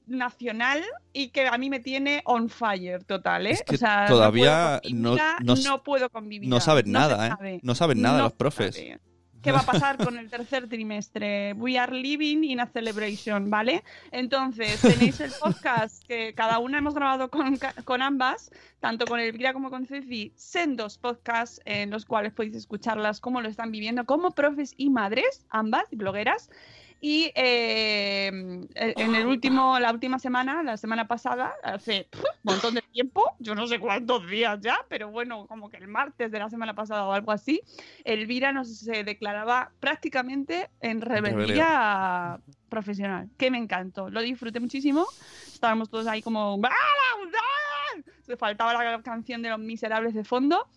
nacional y que a mí me tiene on fire total, ¿eh? Es que O sea, todavía no, puedo con no- mi no vida, s- no puedo con mi vida. No saben nada, ¿eh? sabe. No saben nada No los profes. sabe. ¿Qué va a pasar con el tercer trimestre? We are living in a celebration, ¿vale? Entonces, tenéis el podcast que cada una hemos grabado con, con ambas, tanto con Elvira como con Ceci, sendos podcasts en los cuales podéis escucharlas, cómo lo están viviendo, como profes y madres, ambas, blogueras. Y eh, en el último, la última semana, la semana pasada, hace un montón de tiempo, yo no sé cuántos días ya, pero bueno, como que el martes de la semana pasada o algo así, Elvira nos se declaraba prácticamente en rebeldía profesional, que me encantó, lo disfruté muchísimo, estábamos todos ahí como ¡Ah, ¡Ah! se faltaba la canción de los miserables de fondo,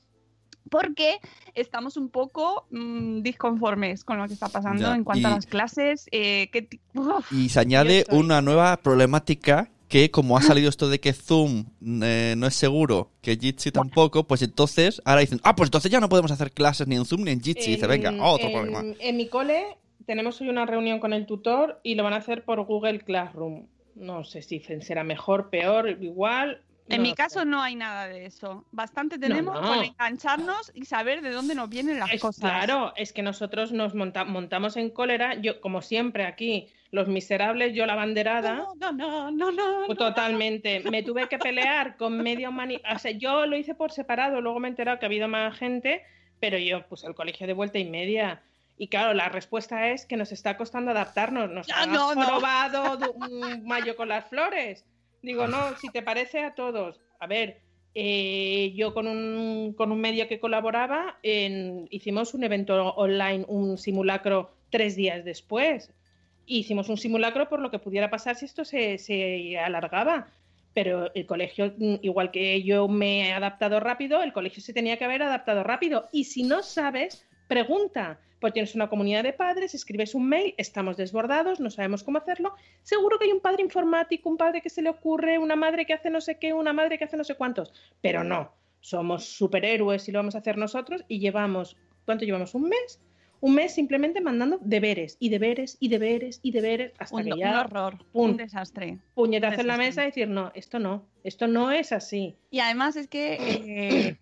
porque estamos un poco mm, disconformes con lo que está pasando Ya, en cuanto a las clases, eh, que ti- uf, Y se añade estoy- una nueva problemática que como ha salido esto de que Zoom eh, no es seguro, que Jitsi tampoco, pues entonces ahora dicen, ah, pues entonces ya no podemos hacer clases ni en Zoom ni en Jitsi. Y dice, venga, En- otro en- problema. En mi cole tenemos hoy una reunión con el tutor y lo van a hacer por Google Classroom. No sé si será mejor, peor, igual. En no mi caso no hay nada de eso. Bastante tenemos no. con engancharnos y saber de dónde nos vienen las Es- cosas. Claro, es que nosotros nos monta- montamos en cólera, yo como siempre aquí, los miserables, yo la banderada. No, no, no, no, no. Totalmente. Me tuve que pelear con medio mani... O sea, yo lo hice por separado, luego me he enterado que ha habido más gente, pero yo pues el colegio de vuelta y media. Y claro, la respuesta es que nos está costando adaptarnos. Nos ha no, no. jorobado du- un mayo con las flores. Digo, no, si te parece a todos. A ver, eh, yo con un, con un medio que colaboraba, en- hicimos un evento online, un simulacro tres días después. Hicimos un simulacro por lo que pudiera pasar si esto se, se alargaba. Pero el colegio, mm, igual que yo me he adaptado rápido, el colegio se tenía que haber adaptado rápido. Y si no sabes, pregunta. Pues tienes una comunidad de padres, escribes un mail, estamos desbordados, no sabemos cómo hacerlo. Seguro que hay un padre informático, un padre que se le ocurre, una madre que hace no sé qué, una madre que hace no sé cuántos. Pero no, somos superhéroes y lo vamos a hacer nosotros y llevamos, ¿cuánto llevamos? ¿Un mes? Un mes simplemente mandando deberes y deberes y deberes y deberes hasta Un, que un horror, pum. un desastre. puñetazo en la mesa y decir, no, esto no, esto no es así. Y además es que,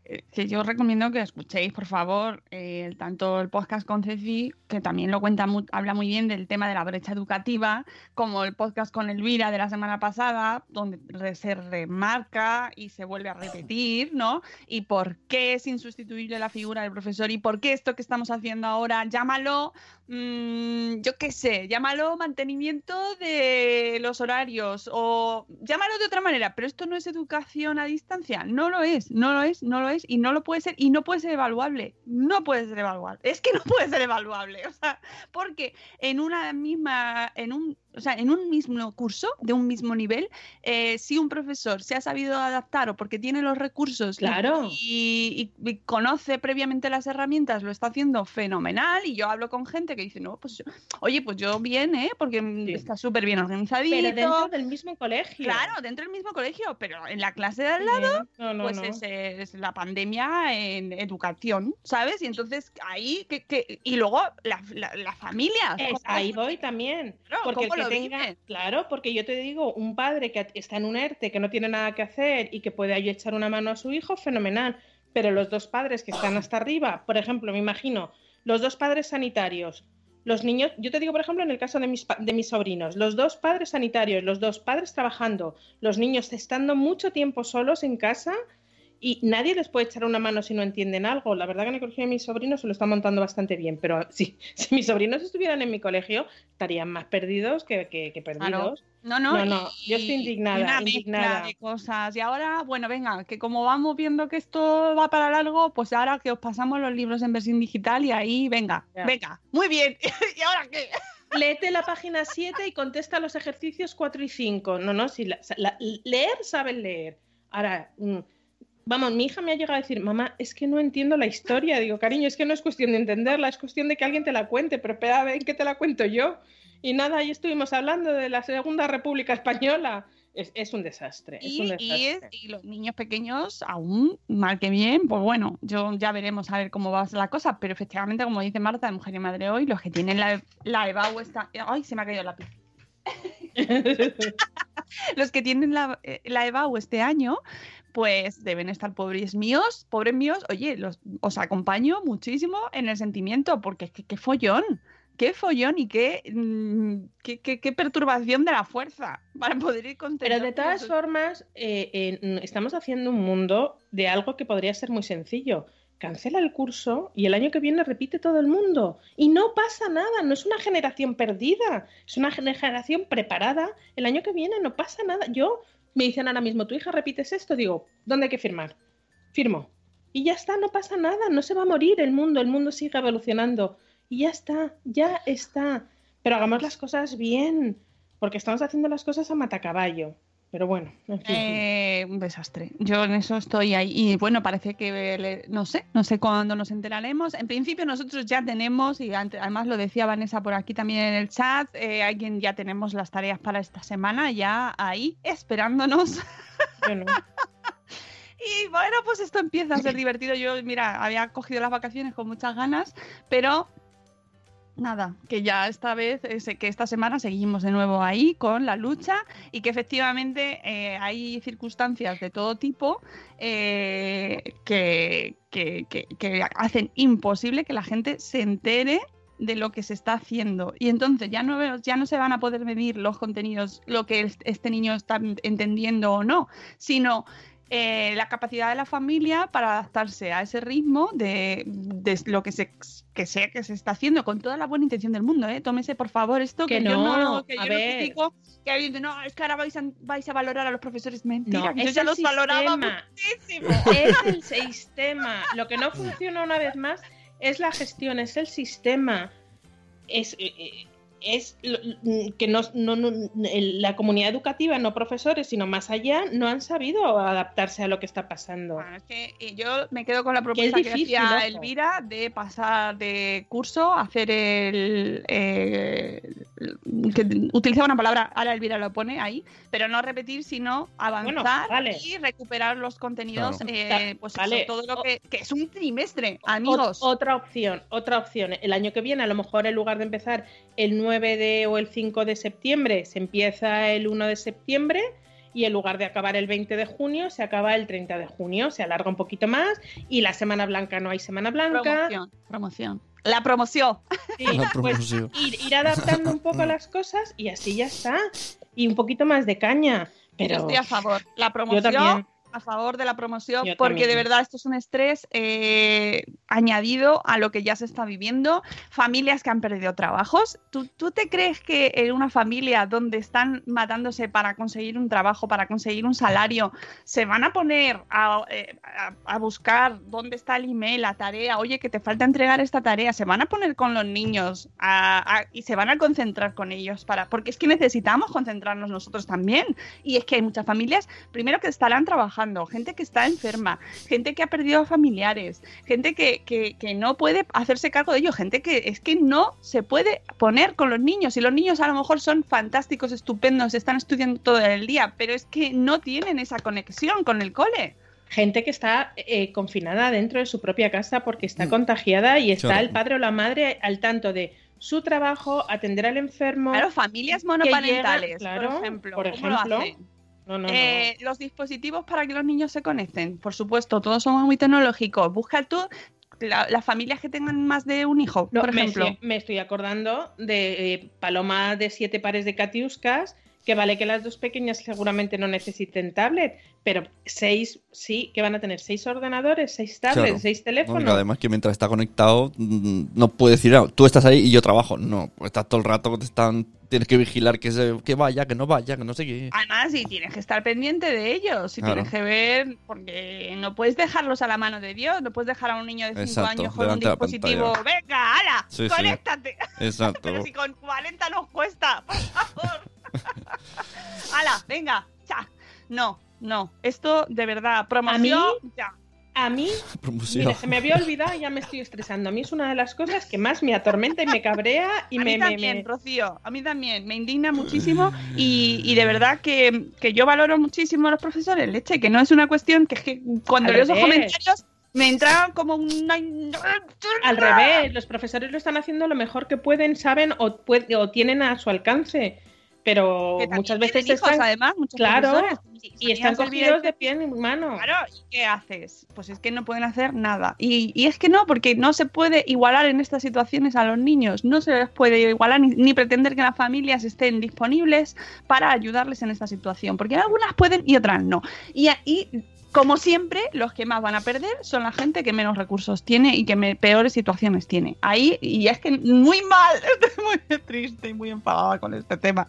eh, que yo recomiendo que escuchéis, por favor, eh, tanto el podcast con Ceci, que también lo cuenta, mu- habla muy bien del tema de la brecha educativa, como el podcast con Elvira de la semana pasada, donde se remarca y se vuelve a repetir, ¿no? Y por qué es insustituible la figura del profesor y por qué esto que estamos haciendo ahora, llámalo, mm, yo qué sé, llámalo mantenimiento de los horarios o llámalo de otra manera, pero esto no es educación a distancia, no lo es, no lo es, no lo es y no lo puede ser y no puede ser evaluable, no puede ser evaluable, es que no puede ser evaluable, o sea, porque en una misma, en un, o sea, en un mismo curso, de un mismo nivel, eh, si un profesor se ha sabido adaptar o porque tiene los recursos y- Claro. y, y- y conoce previamente las herramientas, lo está haciendo fenomenal y yo hablo con gente que dice, no, pues yo- oye, pues yo bien, ¿eh? Porque Sí. está súper bien organizadito. Pero dentro del mismo colegio. Claro, dentro del mismo colegio, pero en la clase de al lado, No, no, pues no. Es, es la pandemia en educación, ¿sabes? Y entonces ahí, que, que- y luego la, la, la familia. Es- ¿cómo- ahí voy también. Claro, porque el ¿cómo que lo tenga, viven? claro, porque yo te digo, un padre que está en un ERTE, que no tiene nada que hacer y que puede ahí echar una mano a su hijo, fenomenal. Pero los dos padres que están hasta arriba, por ejemplo, me imagino, los dos padres sanitarios, los niños, yo te digo, por ejemplo, en el caso de mis, de mis sobrinos, los dos padres sanitarios, los dos padres trabajando, los niños estando mucho tiempo solos en casa y nadie les puede echar una mano si no entienden algo. La verdad que en el colegio de mis sobrinos se lo está montando bastante bien, pero sí, si mis sobrinos estuvieran en mi colegio, estarían más perdidos que, que- perdidos. No, no, No, no, y- yo estoy indignada, una indignada. de cosas. Y ahora, bueno, venga, que como vamos viendo que esto va para largo, pues ahora que os pasamos los libros en versión digital y ahí, venga, Ya. venga, muy bien. ¿Y ahora qué? Léete la página 7 y contesta los ejercicios 4 y 5. No, no, si la- la- leer saben leer. Ahora, mm, vamos, mi hija me ha llegado a decir, mamá, es que no entiendo la historia. Digo, cariño, es que no es cuestión de entenderla, es cuestión de que alguien te la cuente, pero espera a ver en qué te la cuento yo. Y nada, ahí estuvimos hablando de la Segunda República Española. Es, es un desastre. es un Y, y es- desastre. y los niños pequeños, aún mal que bien, pues bueno, yo ya veremos a ver cómo va a ser la cosa, pero efectivamente, como dice Marta, de Mujer y Madre hoy, los que tienen la, la EBAU está... ¡Ay, se me ha caído lápiz! los que tienen la, eh, la EBAU este año, pues deben estar pobres míos, pobres míos, oye, los, os acompaño muchísimo en el sentimiento, porque es que qué follón, qué follón y qué, mm, qué, qué- qué perturbación de la fuerza para poder ir con Pero de todas formas, eh, eh, estamos haciendo un mundo de algo que podría ser muy sencillo. Cancela el curso y el año que viene repite todo el mundo. Y no pasa nada, no es una generación perdida, es una gen- generación preparada. El año que viene no pasa nada. Yo me dicen ahora mismo, tu hija repites esto, digo, ¿dónde hay que firmar? Firmo. Y ya está, no pasa nada, no se va a morir el mundo, el mundo sigue evolucionando. Y ya está, ya está. Pero hagamos las cosas bien, porque estamos haciendo las cosas a matacaballo. Pero bueno, en fin. Eh, un desastre. Yo en eso estoy ahí. Y bueno, parece que le- no sé, no sé cuándo nos enteraremos. En principio nosotros ya tenemos, y además lo decía Vanessa por aquí también en el chat, eh, alguien ya tenemos las tareas para esta semana, ya ahí, esperándonos. Yo no. Y bueno, pues esto empieza a ser divertido. Yo, mira, había cogido las vacaciones con muchas ganas, pero nada, que ya esta vez, que esta semana seguimos de nuevo ahí con la lucha y que efectivamente eh, hay circunstancias de todo tipo eh, que, que- que- que hacen imposible que la gente se entere de lo que se está haciendo. Y entonces ya no ya no se van a poder medir los contenidos lo que este niño está entendiendo o no sino eh, la capacidad de la familia para adaptarse a ese ritmo de, de lo que se que sea que se está haciendo con toda la buena intención del mundo, ¿eh? Tómese por favor esto Que que, yo no, no, que a yo no ver. critico, que no, es que ahora vais a, vais a valorar a los profesores. Mentira, No, yo ya los valoraba sistema. muchísimo. es el sistema. Lo que no funciona una vez más es la gestión, es el sistema. Es, eh, eh, es lo- mm, que no, no- no- la comunidad educativa, no profesores, sino más allá, no han sabido adaptarse a lo que está pasando. Bueno, es que eh, yo me quedo con la propuesta que, difícil, hacía ojo. Elvira de pasar de curso, hacer el... eh, que utilizaba una palabra, ahora Elvira lo pone ahí, pero no repetir, sino avanzar vale. y recuperar los contenidos, Claro. eh, pues eso, Vale. todo lo que, que es un trimestre, Ot- amigos. otra opción, otra opción. El año que viene, a lo mejor en lugar de empezar el 9 de, o el 5 de septiembre, se empieza el 1 de septiembre y en lugar de acabar el 20 de junio, se acaba el 30 de junio. Se alarga un poquito más y la Semana Blanca no hay Semana Blanca. Promoción, promoción. La promoción. Sí, La pues promoción. ir, ir adaptando un poco las cosas y así ya está. Y un poquito más de caña. Pero Yo estoy a favor. La yo promoción también. A favor de la promoción Yo porque de también. verdad esto es un estrés eh, añadido a lo que ya se está viviendo. Familias que han perdido trabajos. ¿Tú, tú te crees que en una familia donde están matándose para conseguir un trabajo, para conseguir un salario, se van a poner a, eh, a- a buscar dónde está el email, la tarea? Oye, que te falta entregar esta tarea. Se van a poner con los niños a- y se van a concentrar con ellos para porque es que necesitamos concentrarnos nosotros también. Y es que hay muchas familias primero que estarán trabajando, gente que está enferma, gente que ha perdido familiares, gente que, que- que no puede hacerse cargo de ello, gente que es que no se puede poner con los niños. Y los niños a lo mejor son fantásticos, estupendos, están estudiando todo el día, pero es que no tienen esa conexión con el cole. gente que está eh, confinada dentro de su propia casa porque está Mm. contagiada y está Claro. el padre o la madre al tanto de su trabajo, atender al enfermo. Claro, familias monoparentales, llega- claro, por ejemplo. por ¿cómo lo ejemplo, No. Eh, los dispositivos para que los niños se conecten, por supuesto, todos somos muy tecnológicos. Busca tú la- las familias que tengan más de un hijo, por me ejemplo. estoy- Me, estoy acordando de eh, Paloma de siete pares de catiuscas, que vale que las dos pequeñas seguramente no necesiten tablet, pero seis, sí, que van a tener seis ordenadores, seis tablets, Claro. seis No, teléfonos. y además que mientras está conectado mm, no puede decir, "Ah, tú estás ahí y yo trabajo. No, pues estás todo el rato, te están, tienes que vigilar que, se, que vaya, que no vaya, que no sé qué. Además, y tienes que estar pendiente de ellos, y Claro. tienes que ver, porque no puedes dejarlos a la mano de Dios, no puedes dejar a un niño de 5 Exacto, años con un dispositivo, venga, ala, Sí, sí. conéctate. Exacto. Pero si con 40 nos cuesta, por favor. ala, venga, ya. No, no, esto de verdad, promoción, ya. A mí, Promoción. mira, se me había olvidado y ya me estoy estresando. A mí es una de las cosas que más me atormenta y me cabrea y a me, mí me- también, me- Rocío, a mí también, me indigna muchísimo y, y de verdad que, que yo valoro muchísimo a los profesores, leche, que no es una cuestión que es que cuando leo esos comentarios me entra como una... Al revés, los profesores lo están haciendo lo mejor que pueden, saben o, puede- o tienen a su alcance. Pero muchas veces hijos, están, además, muchos claro, y, y están cogidos de pie en mano. Claro, ¿y qué haces? Pues es que no pueden hacer nada. Y, y es que no, porque no se puede igualar en estas situaciones a los niños. No se les puede igualar ni, ni pretender que las familias estén disponibles para ayudarles en esta situación. Porque algunas pueden y otras no. Y, y como siempre, los que más van a perder son la gente que menos recursos tiene y que me- peores situaciones tiene. Ahí, y es que muy mal, estoy muy triste y muy enfadada con este tema.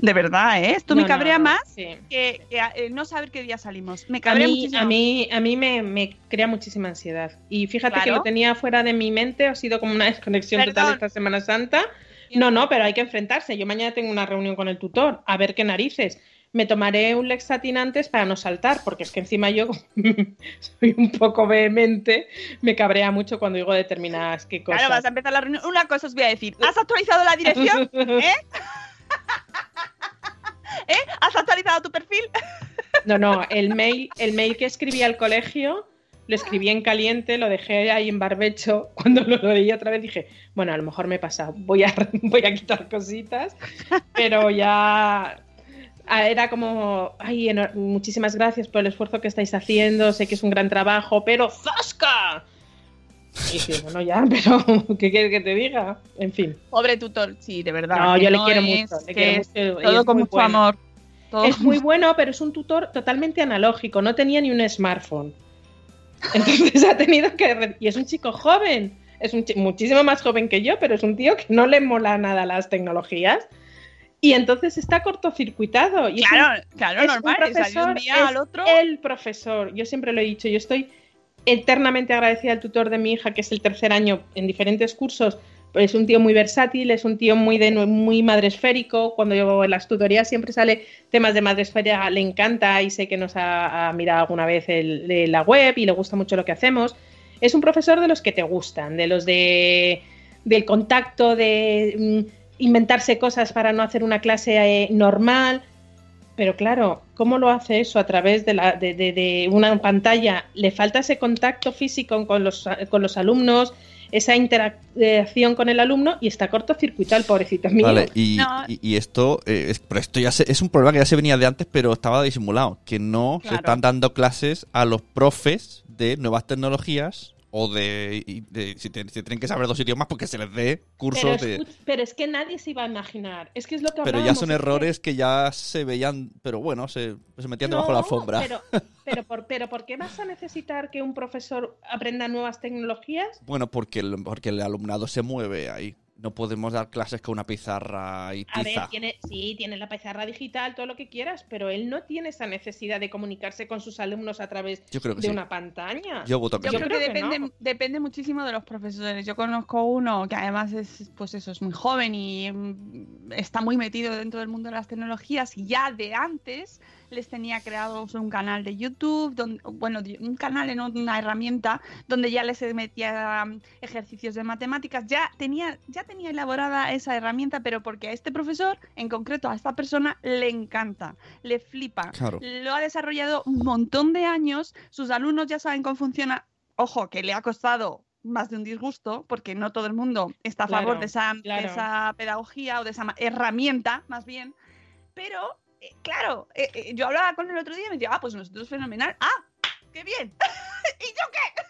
De verdad, ¿eh? Esto me No, no, cabrea no, más sí. que, que, eh, no saber qué día salimos. Me A cabrea mí, muchísimo. a mí, a mí me, me crea muchísima ansiedad. Y fíjate que Claro. lo tenía fuera de mi mente, ha sido como una desconexión Perdón. total esta Semana Santa. No, no, pero hay que enfrentarse. Yo mañana tengo una reunión con el tutor, a ver qué narices. Me tomaré un Lexatin antes para no saltar, porque es que encima yo soy un poco vehemente, me cabrea mucho cuando digo determinadas qué cosas. Claro, vas a empezar la reunión. Una cosa os voy a decir. ¿Has actualizado la dirección? ¿Eh? ¿Eh? ¿Has actualizado tu perfil? No, no, el mail, el mail que escribí al colegio lo escribí en caliente, lo dejé ahí en barbecho. Cuando lo leí otra vez dije, bueno, a lo mejor me he pasado, voy a, voy a quitar cositas, pero ya era como, ay, muchísimas gracias por el esfuerzo que estáis haciendo, sé que es un gran trabajo, pero ¡zasca! Y bueno, ya, pero ¿qué quieres que te diga? En fin. Pobre tutor, sí, de verdad. No, yo le quiero es- mucho, le quiero Todo es con mucho bueno. amor. todo. Es muy bueno, pero es un tutor totalmente analógico, no tenía ni un smartphone. Entonces ha tenido que... Y es un chico joven, es un muchísimo más joven que yo, pero es un tío que no le mola nada las tecnologías. Y entonces está cortocircuitado. Y es un- Claro, claro, es un normal. salió un profesor, día es al otro. El profesor, yo siempre lo he dicho, yo estoy eternamente agradecida al tutor de mi hija, que es el tercer año en diferentes cursos. Es un tío muy versátil, es un tío muy, de, muy madresférico. Cuando yo en las tutorías siempre sale temas de madresfera, le encanta y sé que nos ha, ha mirado alguna vez el- de la web y le gusta mucho lo que hacemos. Es un profesor de los que te gustan, de los de del contacto, de mm, inventarse cosas para no hacer una clase eh, normal. Pero claro, ¿cómo lo hace eso a través de, la, de, de- de una pantalla? Le falta ese contacto físico con los, con los alumnos, esa interacción con el alumno y está cortocircuitado el pobrecito mío. Vale, y, No. y- y esto, eh, es, pero esto ya se- es un problema que ya se venía de antes, pero estaba disimulado. Que no se están dando clases a los profes de nuevas tecnologías o de, de- si, te- si tienen que saber dos idiomas porque se les dé pero, cursos de... escuch- pero es que nadie se iba a imaginar. Es que es lo que Pero ya son que- errores que ya se veían, pero bueno, se, se metían debajo de la No, alfombra. Pero, pero, por, pero ¿por qué vas a necesitar que un profesor aprenda nuevas tecnologías? Bueno, porque el, porque el alumnado se mueve ahí. No podemos dar clases con una pizarra y A ver, tiza. tiene, sí, tiene la pizarra digital, todo lo que quieras, pero él no tiene esa necesidad de comunicarse con sus alumnos a través Yo creo que de sí. una pantalla. Yo voto que Yo sí. creo, creo que, que depende, no. depende muchísimo de los profesores. Yo conozco uno que además es, pues eso, es muy joven y mm, está muy metido dentro del mundo de las tecnologías y ya de antes les tenía creado un canal de YouTube, donde, bueno, un canal en una herramienta donde ya les metía mm, ejercicios de matemáticas. Ya tenía, ya tenía elaborada esa herramienta, pero porque a este profesor, en concreto a esta persona, le encanta, le flipa. Claro. Lo ha desarrollado un montón de años, sus alumnos ya saben cómo funciona. Ojo, que le ha costado más de un disgusto, porque no todo el mundo está a favor Claro, de, esa, de claro. esa pedagogía o de esa herramienta, más bien. Pero, claro, eh, eh, yo hablaba con el otro día y me decía, ah, pues nosotros fenomenal. ¡Ah! ¡Qué bien! ¿Y yo qué?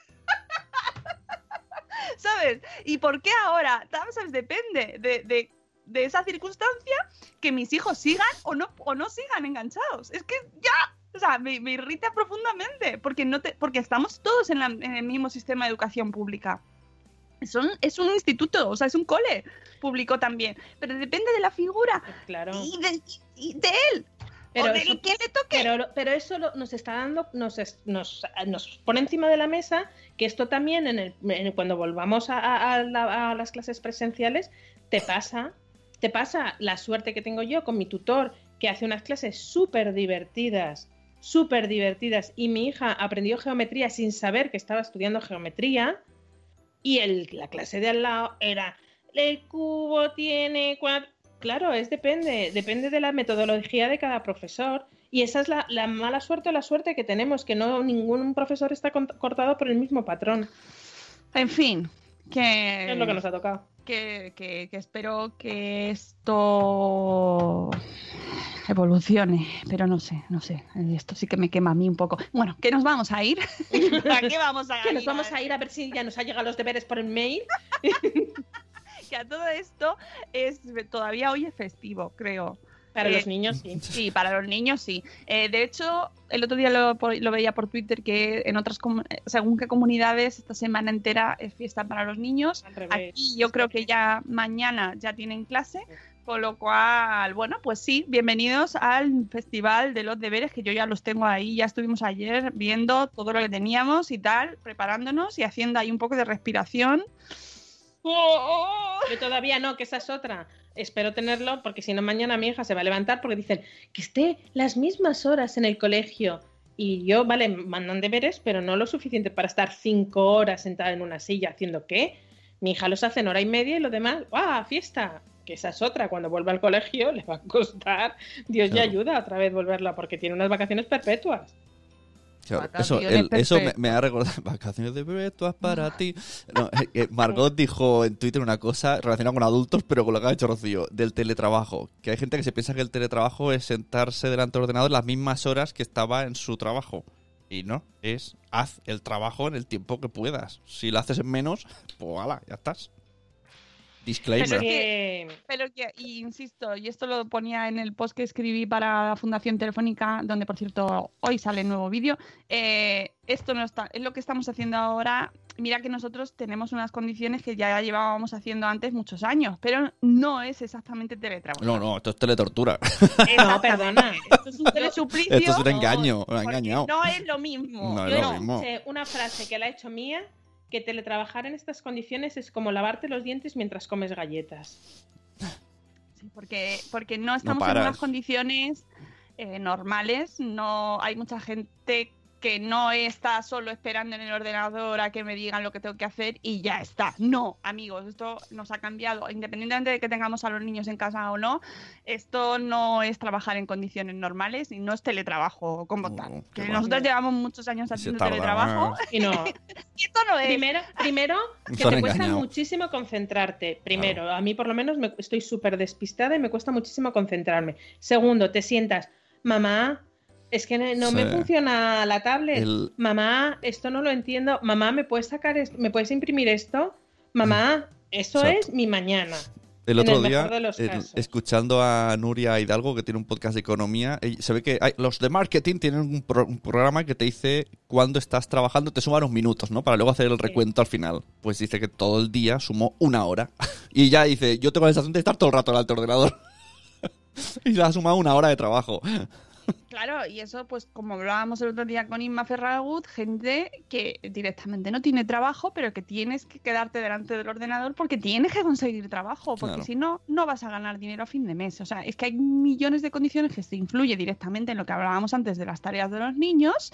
¿Sabes? ¿Y por qué ahora? ¿Sabes? Depende de, de- de esa circunstancia que mis hijos sigan o no, o no sigan enganchados. Es que ya, o sea, me, irrita profundamente porque, no te, porque estamos todos en el mismo sistema de educación pública. Son, es un instituto, o sea, es un cole público también, pero depende de la figura Claro. y de, y de él. Pero o de eso- le toque. Pero, pero eso lo- nos está dando, nos, es- nos, nos pone encima de la mesa que esto también en el, en- cuando volvamos a, a- a la- a las clases presenciales te pasa, te pasa la suerte que tengo yo con mi tutor que hace unas clases súper divertidas, súper divertidas y mi hija aprendió geometría sin saber que estaba estudiando geometría y el, la clase de al lado era el cubo tiene cuatro Claro, es depende, depende de la metodología de cada profesor. Y esa es la, la mala suerte o la suerte que tenemos, que no ningún profesor está cortado por el mismo patrón. En fin, que, Es lo que nos ha tocado. Que, que- que espero que esto evolucione, pero no sé, no sé, esto sí que me quema a mí un poco. Bueno, que nos vamos a ir. ¿A qué vamos a Que ir? nos vamos a ir a ver si ya nos ha llegado los deberes por el mail. Que a todo esto es todavía hoy es festivo, creo. Para Eh, los niños, sí. Sí, para los niños sí. Eh, de hecho, el otro día lo, veía por Twitter que en otras, eh, según qué comunidades, esta semana entera es fiesta para los niños. Revés. Aquí yo creo que ya mañana ya tienen clase, con lo cual, bueno, pues sí, bienvenidos al Festival de los Deberes, que yo ya los tengo ahí, ya estuvimos ayer viendo todo lo que teníamos y tal, preparándonos y haciendo ahí un poco de respiración. Yo todavía no, que esa es otra. Espero tenerlo porque si no mañana mi hija se va a levantar porque dicen que esté las mismas horas en el colegio. Y yo, vale, mandan deberes, pero no lo suficiente para estar cinco horas sentada en una silla haciendo qué. Mi hija los hace en hora y media y lo demás, ¡ah, fiesta! Que esa es otra, cuando vuelva al colegio le va a costar, Dios ya Claro. ayuda otra vez volverla porque tiene unas vacaciones perpetuas. Claro, eso, el- eso me, perfectas. me ha recordado. Vacaciones de perpetuas para ti. No, eh, eh, Margot dijo en Twitter una cosa relacionada con adultos, pero con lo que ha dicho Rocío, del teletrabajo. Que hay gente que se piensa que el teletrabajo es sentarse delante del ordenador las mismas horas que estaba en su trabajo. Y no, es haz el trabajo en el tiempo que puedas. Si lo haces en menos, pues ala, ya estás. Disclaimer. Pero Que- Pero que, y insisto, y esto lo ponía en el post que escribí para la Fundación Telefónica, donde por cierto hoy sale el nuevo vídeo, eh, esto no está, es lo que estamos haciendo ahora. Mira que nosotros tenemos unas condiciones que ya llevábamos haciendo antes muchos años, pero no es exactamente teletrabajo. No, no, esto es teletortura. No, perdona. Esto es un telesuplicio. Esto es un no, engaño, lo ha porque engañado. No es lo mismo. No es Yo lo mismo. sé una frase que la ha hecho mía, que teletrabajar en estas condiciones es como lavarte los dientes mientras comes galletas. Sí, porque, porque no estamos en unas condiciones eh, normales. No hay mucha gente que no está solo esperando en el ordenador a que me digan lo que tengo que hacer y ya está. No, amigos, esto nos ha cambiado. Independientemente de que tengamos a los niños en casa o no, esto no es trabajar en condiciones normales y no es teletrabajo como tal. Que nosotros llevamos muchos años haciendo tarda teletrabajo. Y no. y esto no es. Primero, primero que te cuesta muchísimo concentrarte. Primero, a mí por lo menos me, estoy súper despistada y me cuesta muchísimo concentrarme. Segundo, te sientas, mamá, es que no me Sí. funciona la tablet. El- Mamá, esto no lo entiendo. Mamá, ¿me puedes sacar esto? ¿Me puedes imprimir esto? Mamá, eso Mm. Exacto. es mi mañana. El otro el día, el- escuchando a Nuria Hidalgo, que tiene un podcast de economía, se ve que hay- los de marketing tienen un, pro- un programa que te dice cuándo estás trabajando, te suma unos minutos, ¿no? Para luego hacer el recuento al final. Pues dice que todo el día sumó una hora. Y ya dice, yo tengo la sensación de estar todo el rato delante del ordenador. y le ha sumado una hora de trabajo. Claro, y eso, pues como hablábamos el otro día con Inma Ferragut, gente que directamente no tiene trabajo, pero que tienes que quedarte delante del ordenador porque tienes que conseguir trabajo, porque Claro. si no, no vas a ganar dinero a fin de mes. O sea, es que hay millones de condiciones que se influye directamente en lo que hablábamos antes de las tareas de los niños.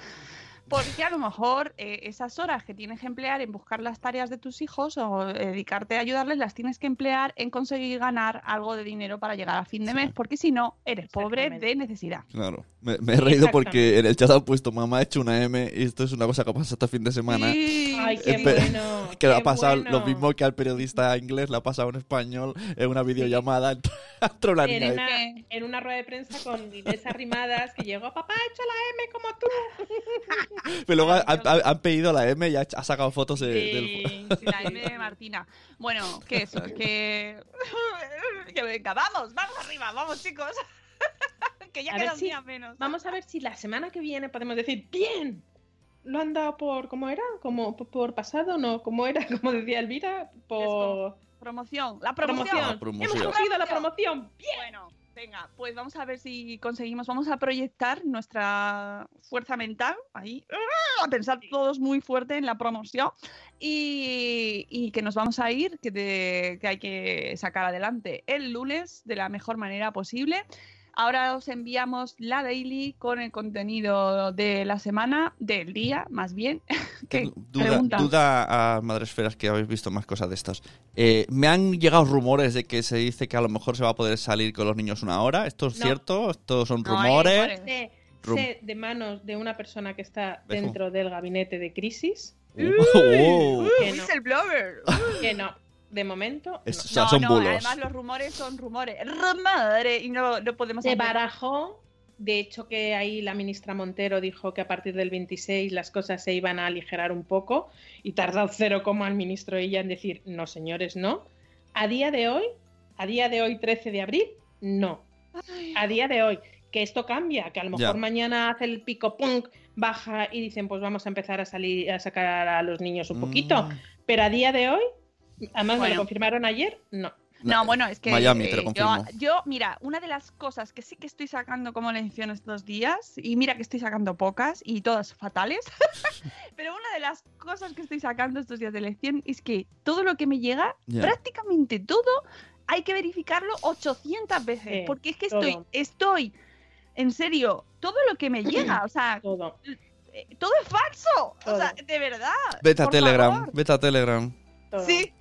Porque a lo mejor eh, esas horas que tienes que emplear en buscar las tareas de tus hijos o eh, dedicarte a ayudarles, las tienes que emplear en conseguir ganar algo de dinero para llegar a fin de mes, porque si no, eres pobre de necesidad. Claro. Me, me he reído porque en el chat han puesto mamá ha hecho una M y esto es una cosa que pasa este fin de semana. Sí, Ay, qué Espe- bueno. Que le qué ha pasado lo bueno. mismo que al periodista inglés, le ha pasado en español en una videollamada. Entró la niña En una, en una rueda de prensa con Inés Arrimadas que llegó, papá ha hecho la M como tú. Pero luego han, han- han pedido la M y ha, ha sacado fotos de- del... Sí, sí, La. M de Martina. Bueno, que eso, que. que venga, vamos, vamos arriba, vamos, chicos. que ya A queda un si- día menos. Vamos a ver si la semana que viene podemos decir, bien, lo han dado por, ¿cómo era? Como por, pasado, no, ¿cómo era? Como decía Elvira, por Promoción, la promoción. La promoción. Hemos conseguido la promoción. Bien. Bueno, venga, pues vamos a ver si conseguimos. Vamos a proyectar nuestra fuerza mental ahí, a pensar todos muy fuerte en la promoción y, y que nos vamos a ir, que, te- que hay que sacar adelante el lunes de la mejor manera posible. Ahora os enviamos la daily con el contenido de la semana, del día más bien. ¿Qué? Duda, duda a Madresferas que habéis visto más cosas de estas. Eh, me han llegado rumores de que se dice que a lo mejor se va a poder salir con los niños una hora. ¿Esto es No. cierto? ¿Estos son No, hay rumores? rumores. Sé, Rum- sé de manos de una persona que está Dejo. dentro del gabinete de crisis Oh. que no, Whistleblower. que no, de momento Es- no. o sea, no, son no, bulos. además los rumores son rumores. Rumores. Y no, no podemos se barajó. De hecho, que ahí la ministra Montero dijo que a partir del 26 las cosas se iban a aligerar un poco y tardó cero como al ministro ella en decir, no señores, no. A día de hoy, a día de hoy 13 de abril, no. A día de hoy, que esto cambia, que a lo mejor Ya. mañana hace el pico punk, baja y dicen, pues vamos a empezar a salir a sacar a los niños un poquito. Mm. Pero a día de hoy, además me lo confirmaron ayer, no. No, bueno, es que Miami, te lo eh, confirmo. yo, yo, mira, una de las cosas que sí que estoy sacando como lección estos días, y mira que estoy sacando pocas y todas fatales, pero una de las cosas que estoy sacando estos días de lección es que todo lo que me llega, prácticamente todo, hay que verificarlo 800 veces, Sí, porque es que estoy, todo. estoy, en serio, todo lo que me llega, o sea, Todo. eh, todo es falso, o sea, de verdad. Vete a Telegram, favor. vete a Telegram. Todo. Sí,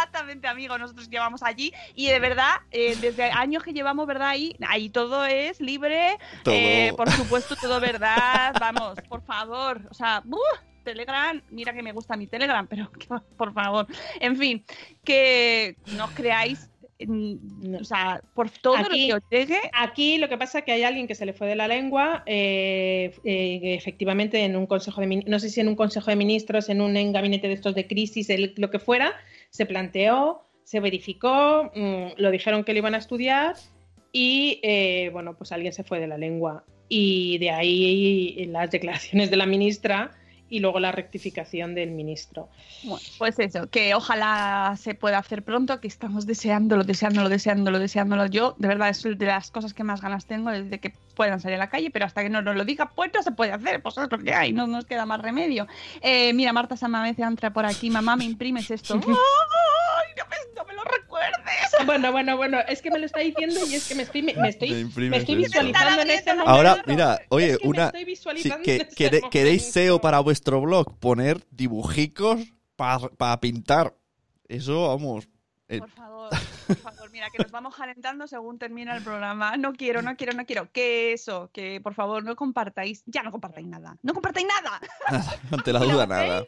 exactamente, amigo. Nosotros llevamos allí y de verdad, eh, desde años que llevamos, ¿verdad? Ahí, ahí todo es libre. todo. eh, por supuesto, todo verdad. Vamos, por favor. O sea, ¡buh! Telegram, mira que me gusta mi Telegram, pero por favor. En fin, que no os creáis No. o sea, por todo Aquí- lo que os llegue, Aquí lo que pasa es que hay alguien que se le fue de la lengua, eh, eh, efectivamente en un consejo de no sé si en un consejo de ministros, en un en gabinete de estos de crisis, el- lo que fuera, se planteó, se verificó, mm, lo dijeron que lo iban a estudiar y eh, bueno, pues alguien se fue de la lengua y de ahí las declaraciones de la ministra y luego la rectificación del ministro. Bueno, pues eso, que ojalá se pueda hacer pronto, que estamos deseándolo, deseándolo, deseándolo, deseándolo. Yo, de verdad, es de las cosas que más ganas tengo desde que puedan salir a la calle, pero hasta que no nos lo diga, pues no se puede hacer, pues es lo que hay, no nos queda más remedio. Eh, mira, Marta Samamece entra por aquí, mamá, me imprimes esto. ¡Ay, no me, no me lo recuerdes! Bueno, bueno, bueno, es que me lo está diciendo y es que me estoy, me, estoy, Me me imprimes estoy esto. visualizando en este momento. Ahora, mira, oye, Es que me una. estoy visualizando que- este quere- ¿Queréis. SEO para vuestro blog? Poner dibujicos para pintar. Eso, vamos. eh, Por favor, por favor, mira, que nos vamos calentando según termina el programa. No quiero, no quiero, no quiero. Que eso, que por favor no compartáis, ya no compartáis nada, no compartáis nada. ante la duda, nada.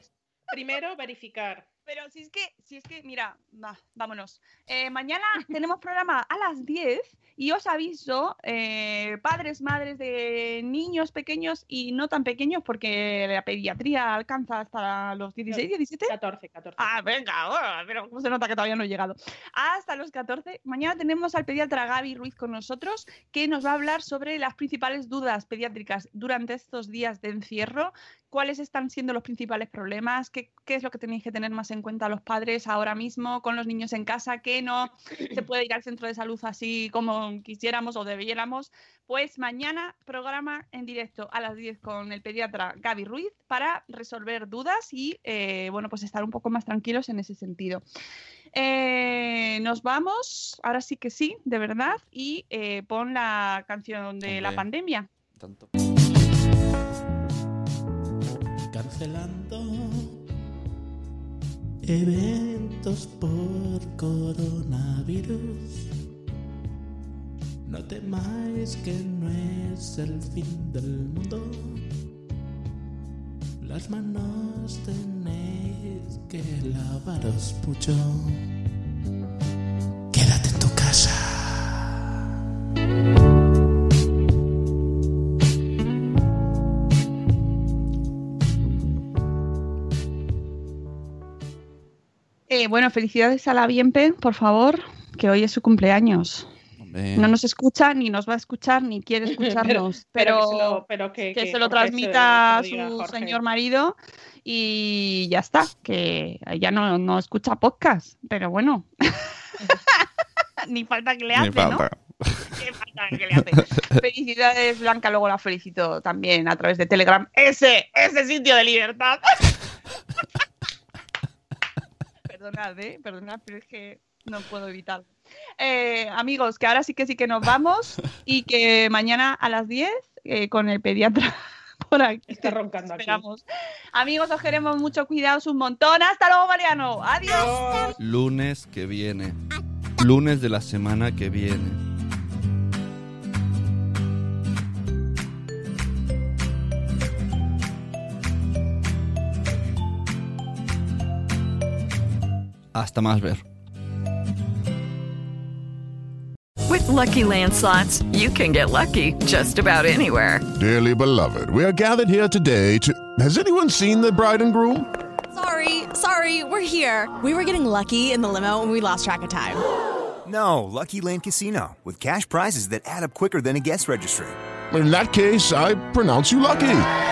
Primero, verificar. Pero si es que, si es que, mira, va, vámonos. Eh, mañana tenemos programa a las 10 y os aviso, eh, padres, madres de niños pequeños y no tan pequeños, porque la pediatría alcanza hasta los 16, 17. 14, 14. Ah, venga, oh, pero cómo se nota que todavía no he llegado. Hasta los 14. Mañana tenemos al pediatra Gaby Ruiz con nosotros, que nos va a hablar sobre las principales dudas pediátricas durante estos días de encierro, cuáles están siendo los principales problemas, qué, qué es lo que tenéis que tener más en cuenta los padres ahora mismo con los niños en casa, que no se puede ir al centro de salud así como quisiéramos o debiéramos. Pues mañana programa en directo a las 10 con el pediatra Gaby Ruiz para resolver dudas y eh, bueno, pues estar un poco más tranquilos en ese sentido. Eh, nos vamos, ahora sí que sí, de verdad, y eh, pon la canción de la pandemia. Tanto. Eventos por coronavirus. No temáis que no es el fin del mundo. Las manos tenéis que lavaros mucho. Quédate en tu casa. Eh, bueno, felicidades a la Bienpe, por favor, que hoy es su cumpleaños. Hombre, No nos escucha, ni nos va a escuchar, ni quiere escucharnos, pero, que se lo, pero que, que que- se lo transmita a se lo diga su Jorge. señor marido y ya está, que ya no, no escucha podcast, pero bueno. Ni falta que le ni hace, ¿no? falta. Qué falta que le hace. Felicidades, Blanca, luego la felicito también a través de Telegram. Ese, ese sitio de libertad. Perdonad, ¿eh? Perdonad, pero es que no puedo evitarlo. Eh, amigos, que ahora sí que sí que nos vamos y que mañana a las 10 eh, con el pediatra por aquí. Está roncando aquí. Esperamos. Amigos, os queremos mucho, cuidaos un montón. Hasta luego, Mariano. Adiós. Lunes que viene. Lunes de la semana que viene. Hasta más ver. With Lucky Land slots, you can get lucky just about anywhere. Dearly beloved, we are gathered here today to. Has anyone seen the bride and groom? Sorry, sorry, we're here. We were getting lucky in the limo and we lost track of time. No, Lucky Land Casino, with cash prizes that add up quicker than a guest registry. In that case, I pronounce you lucky.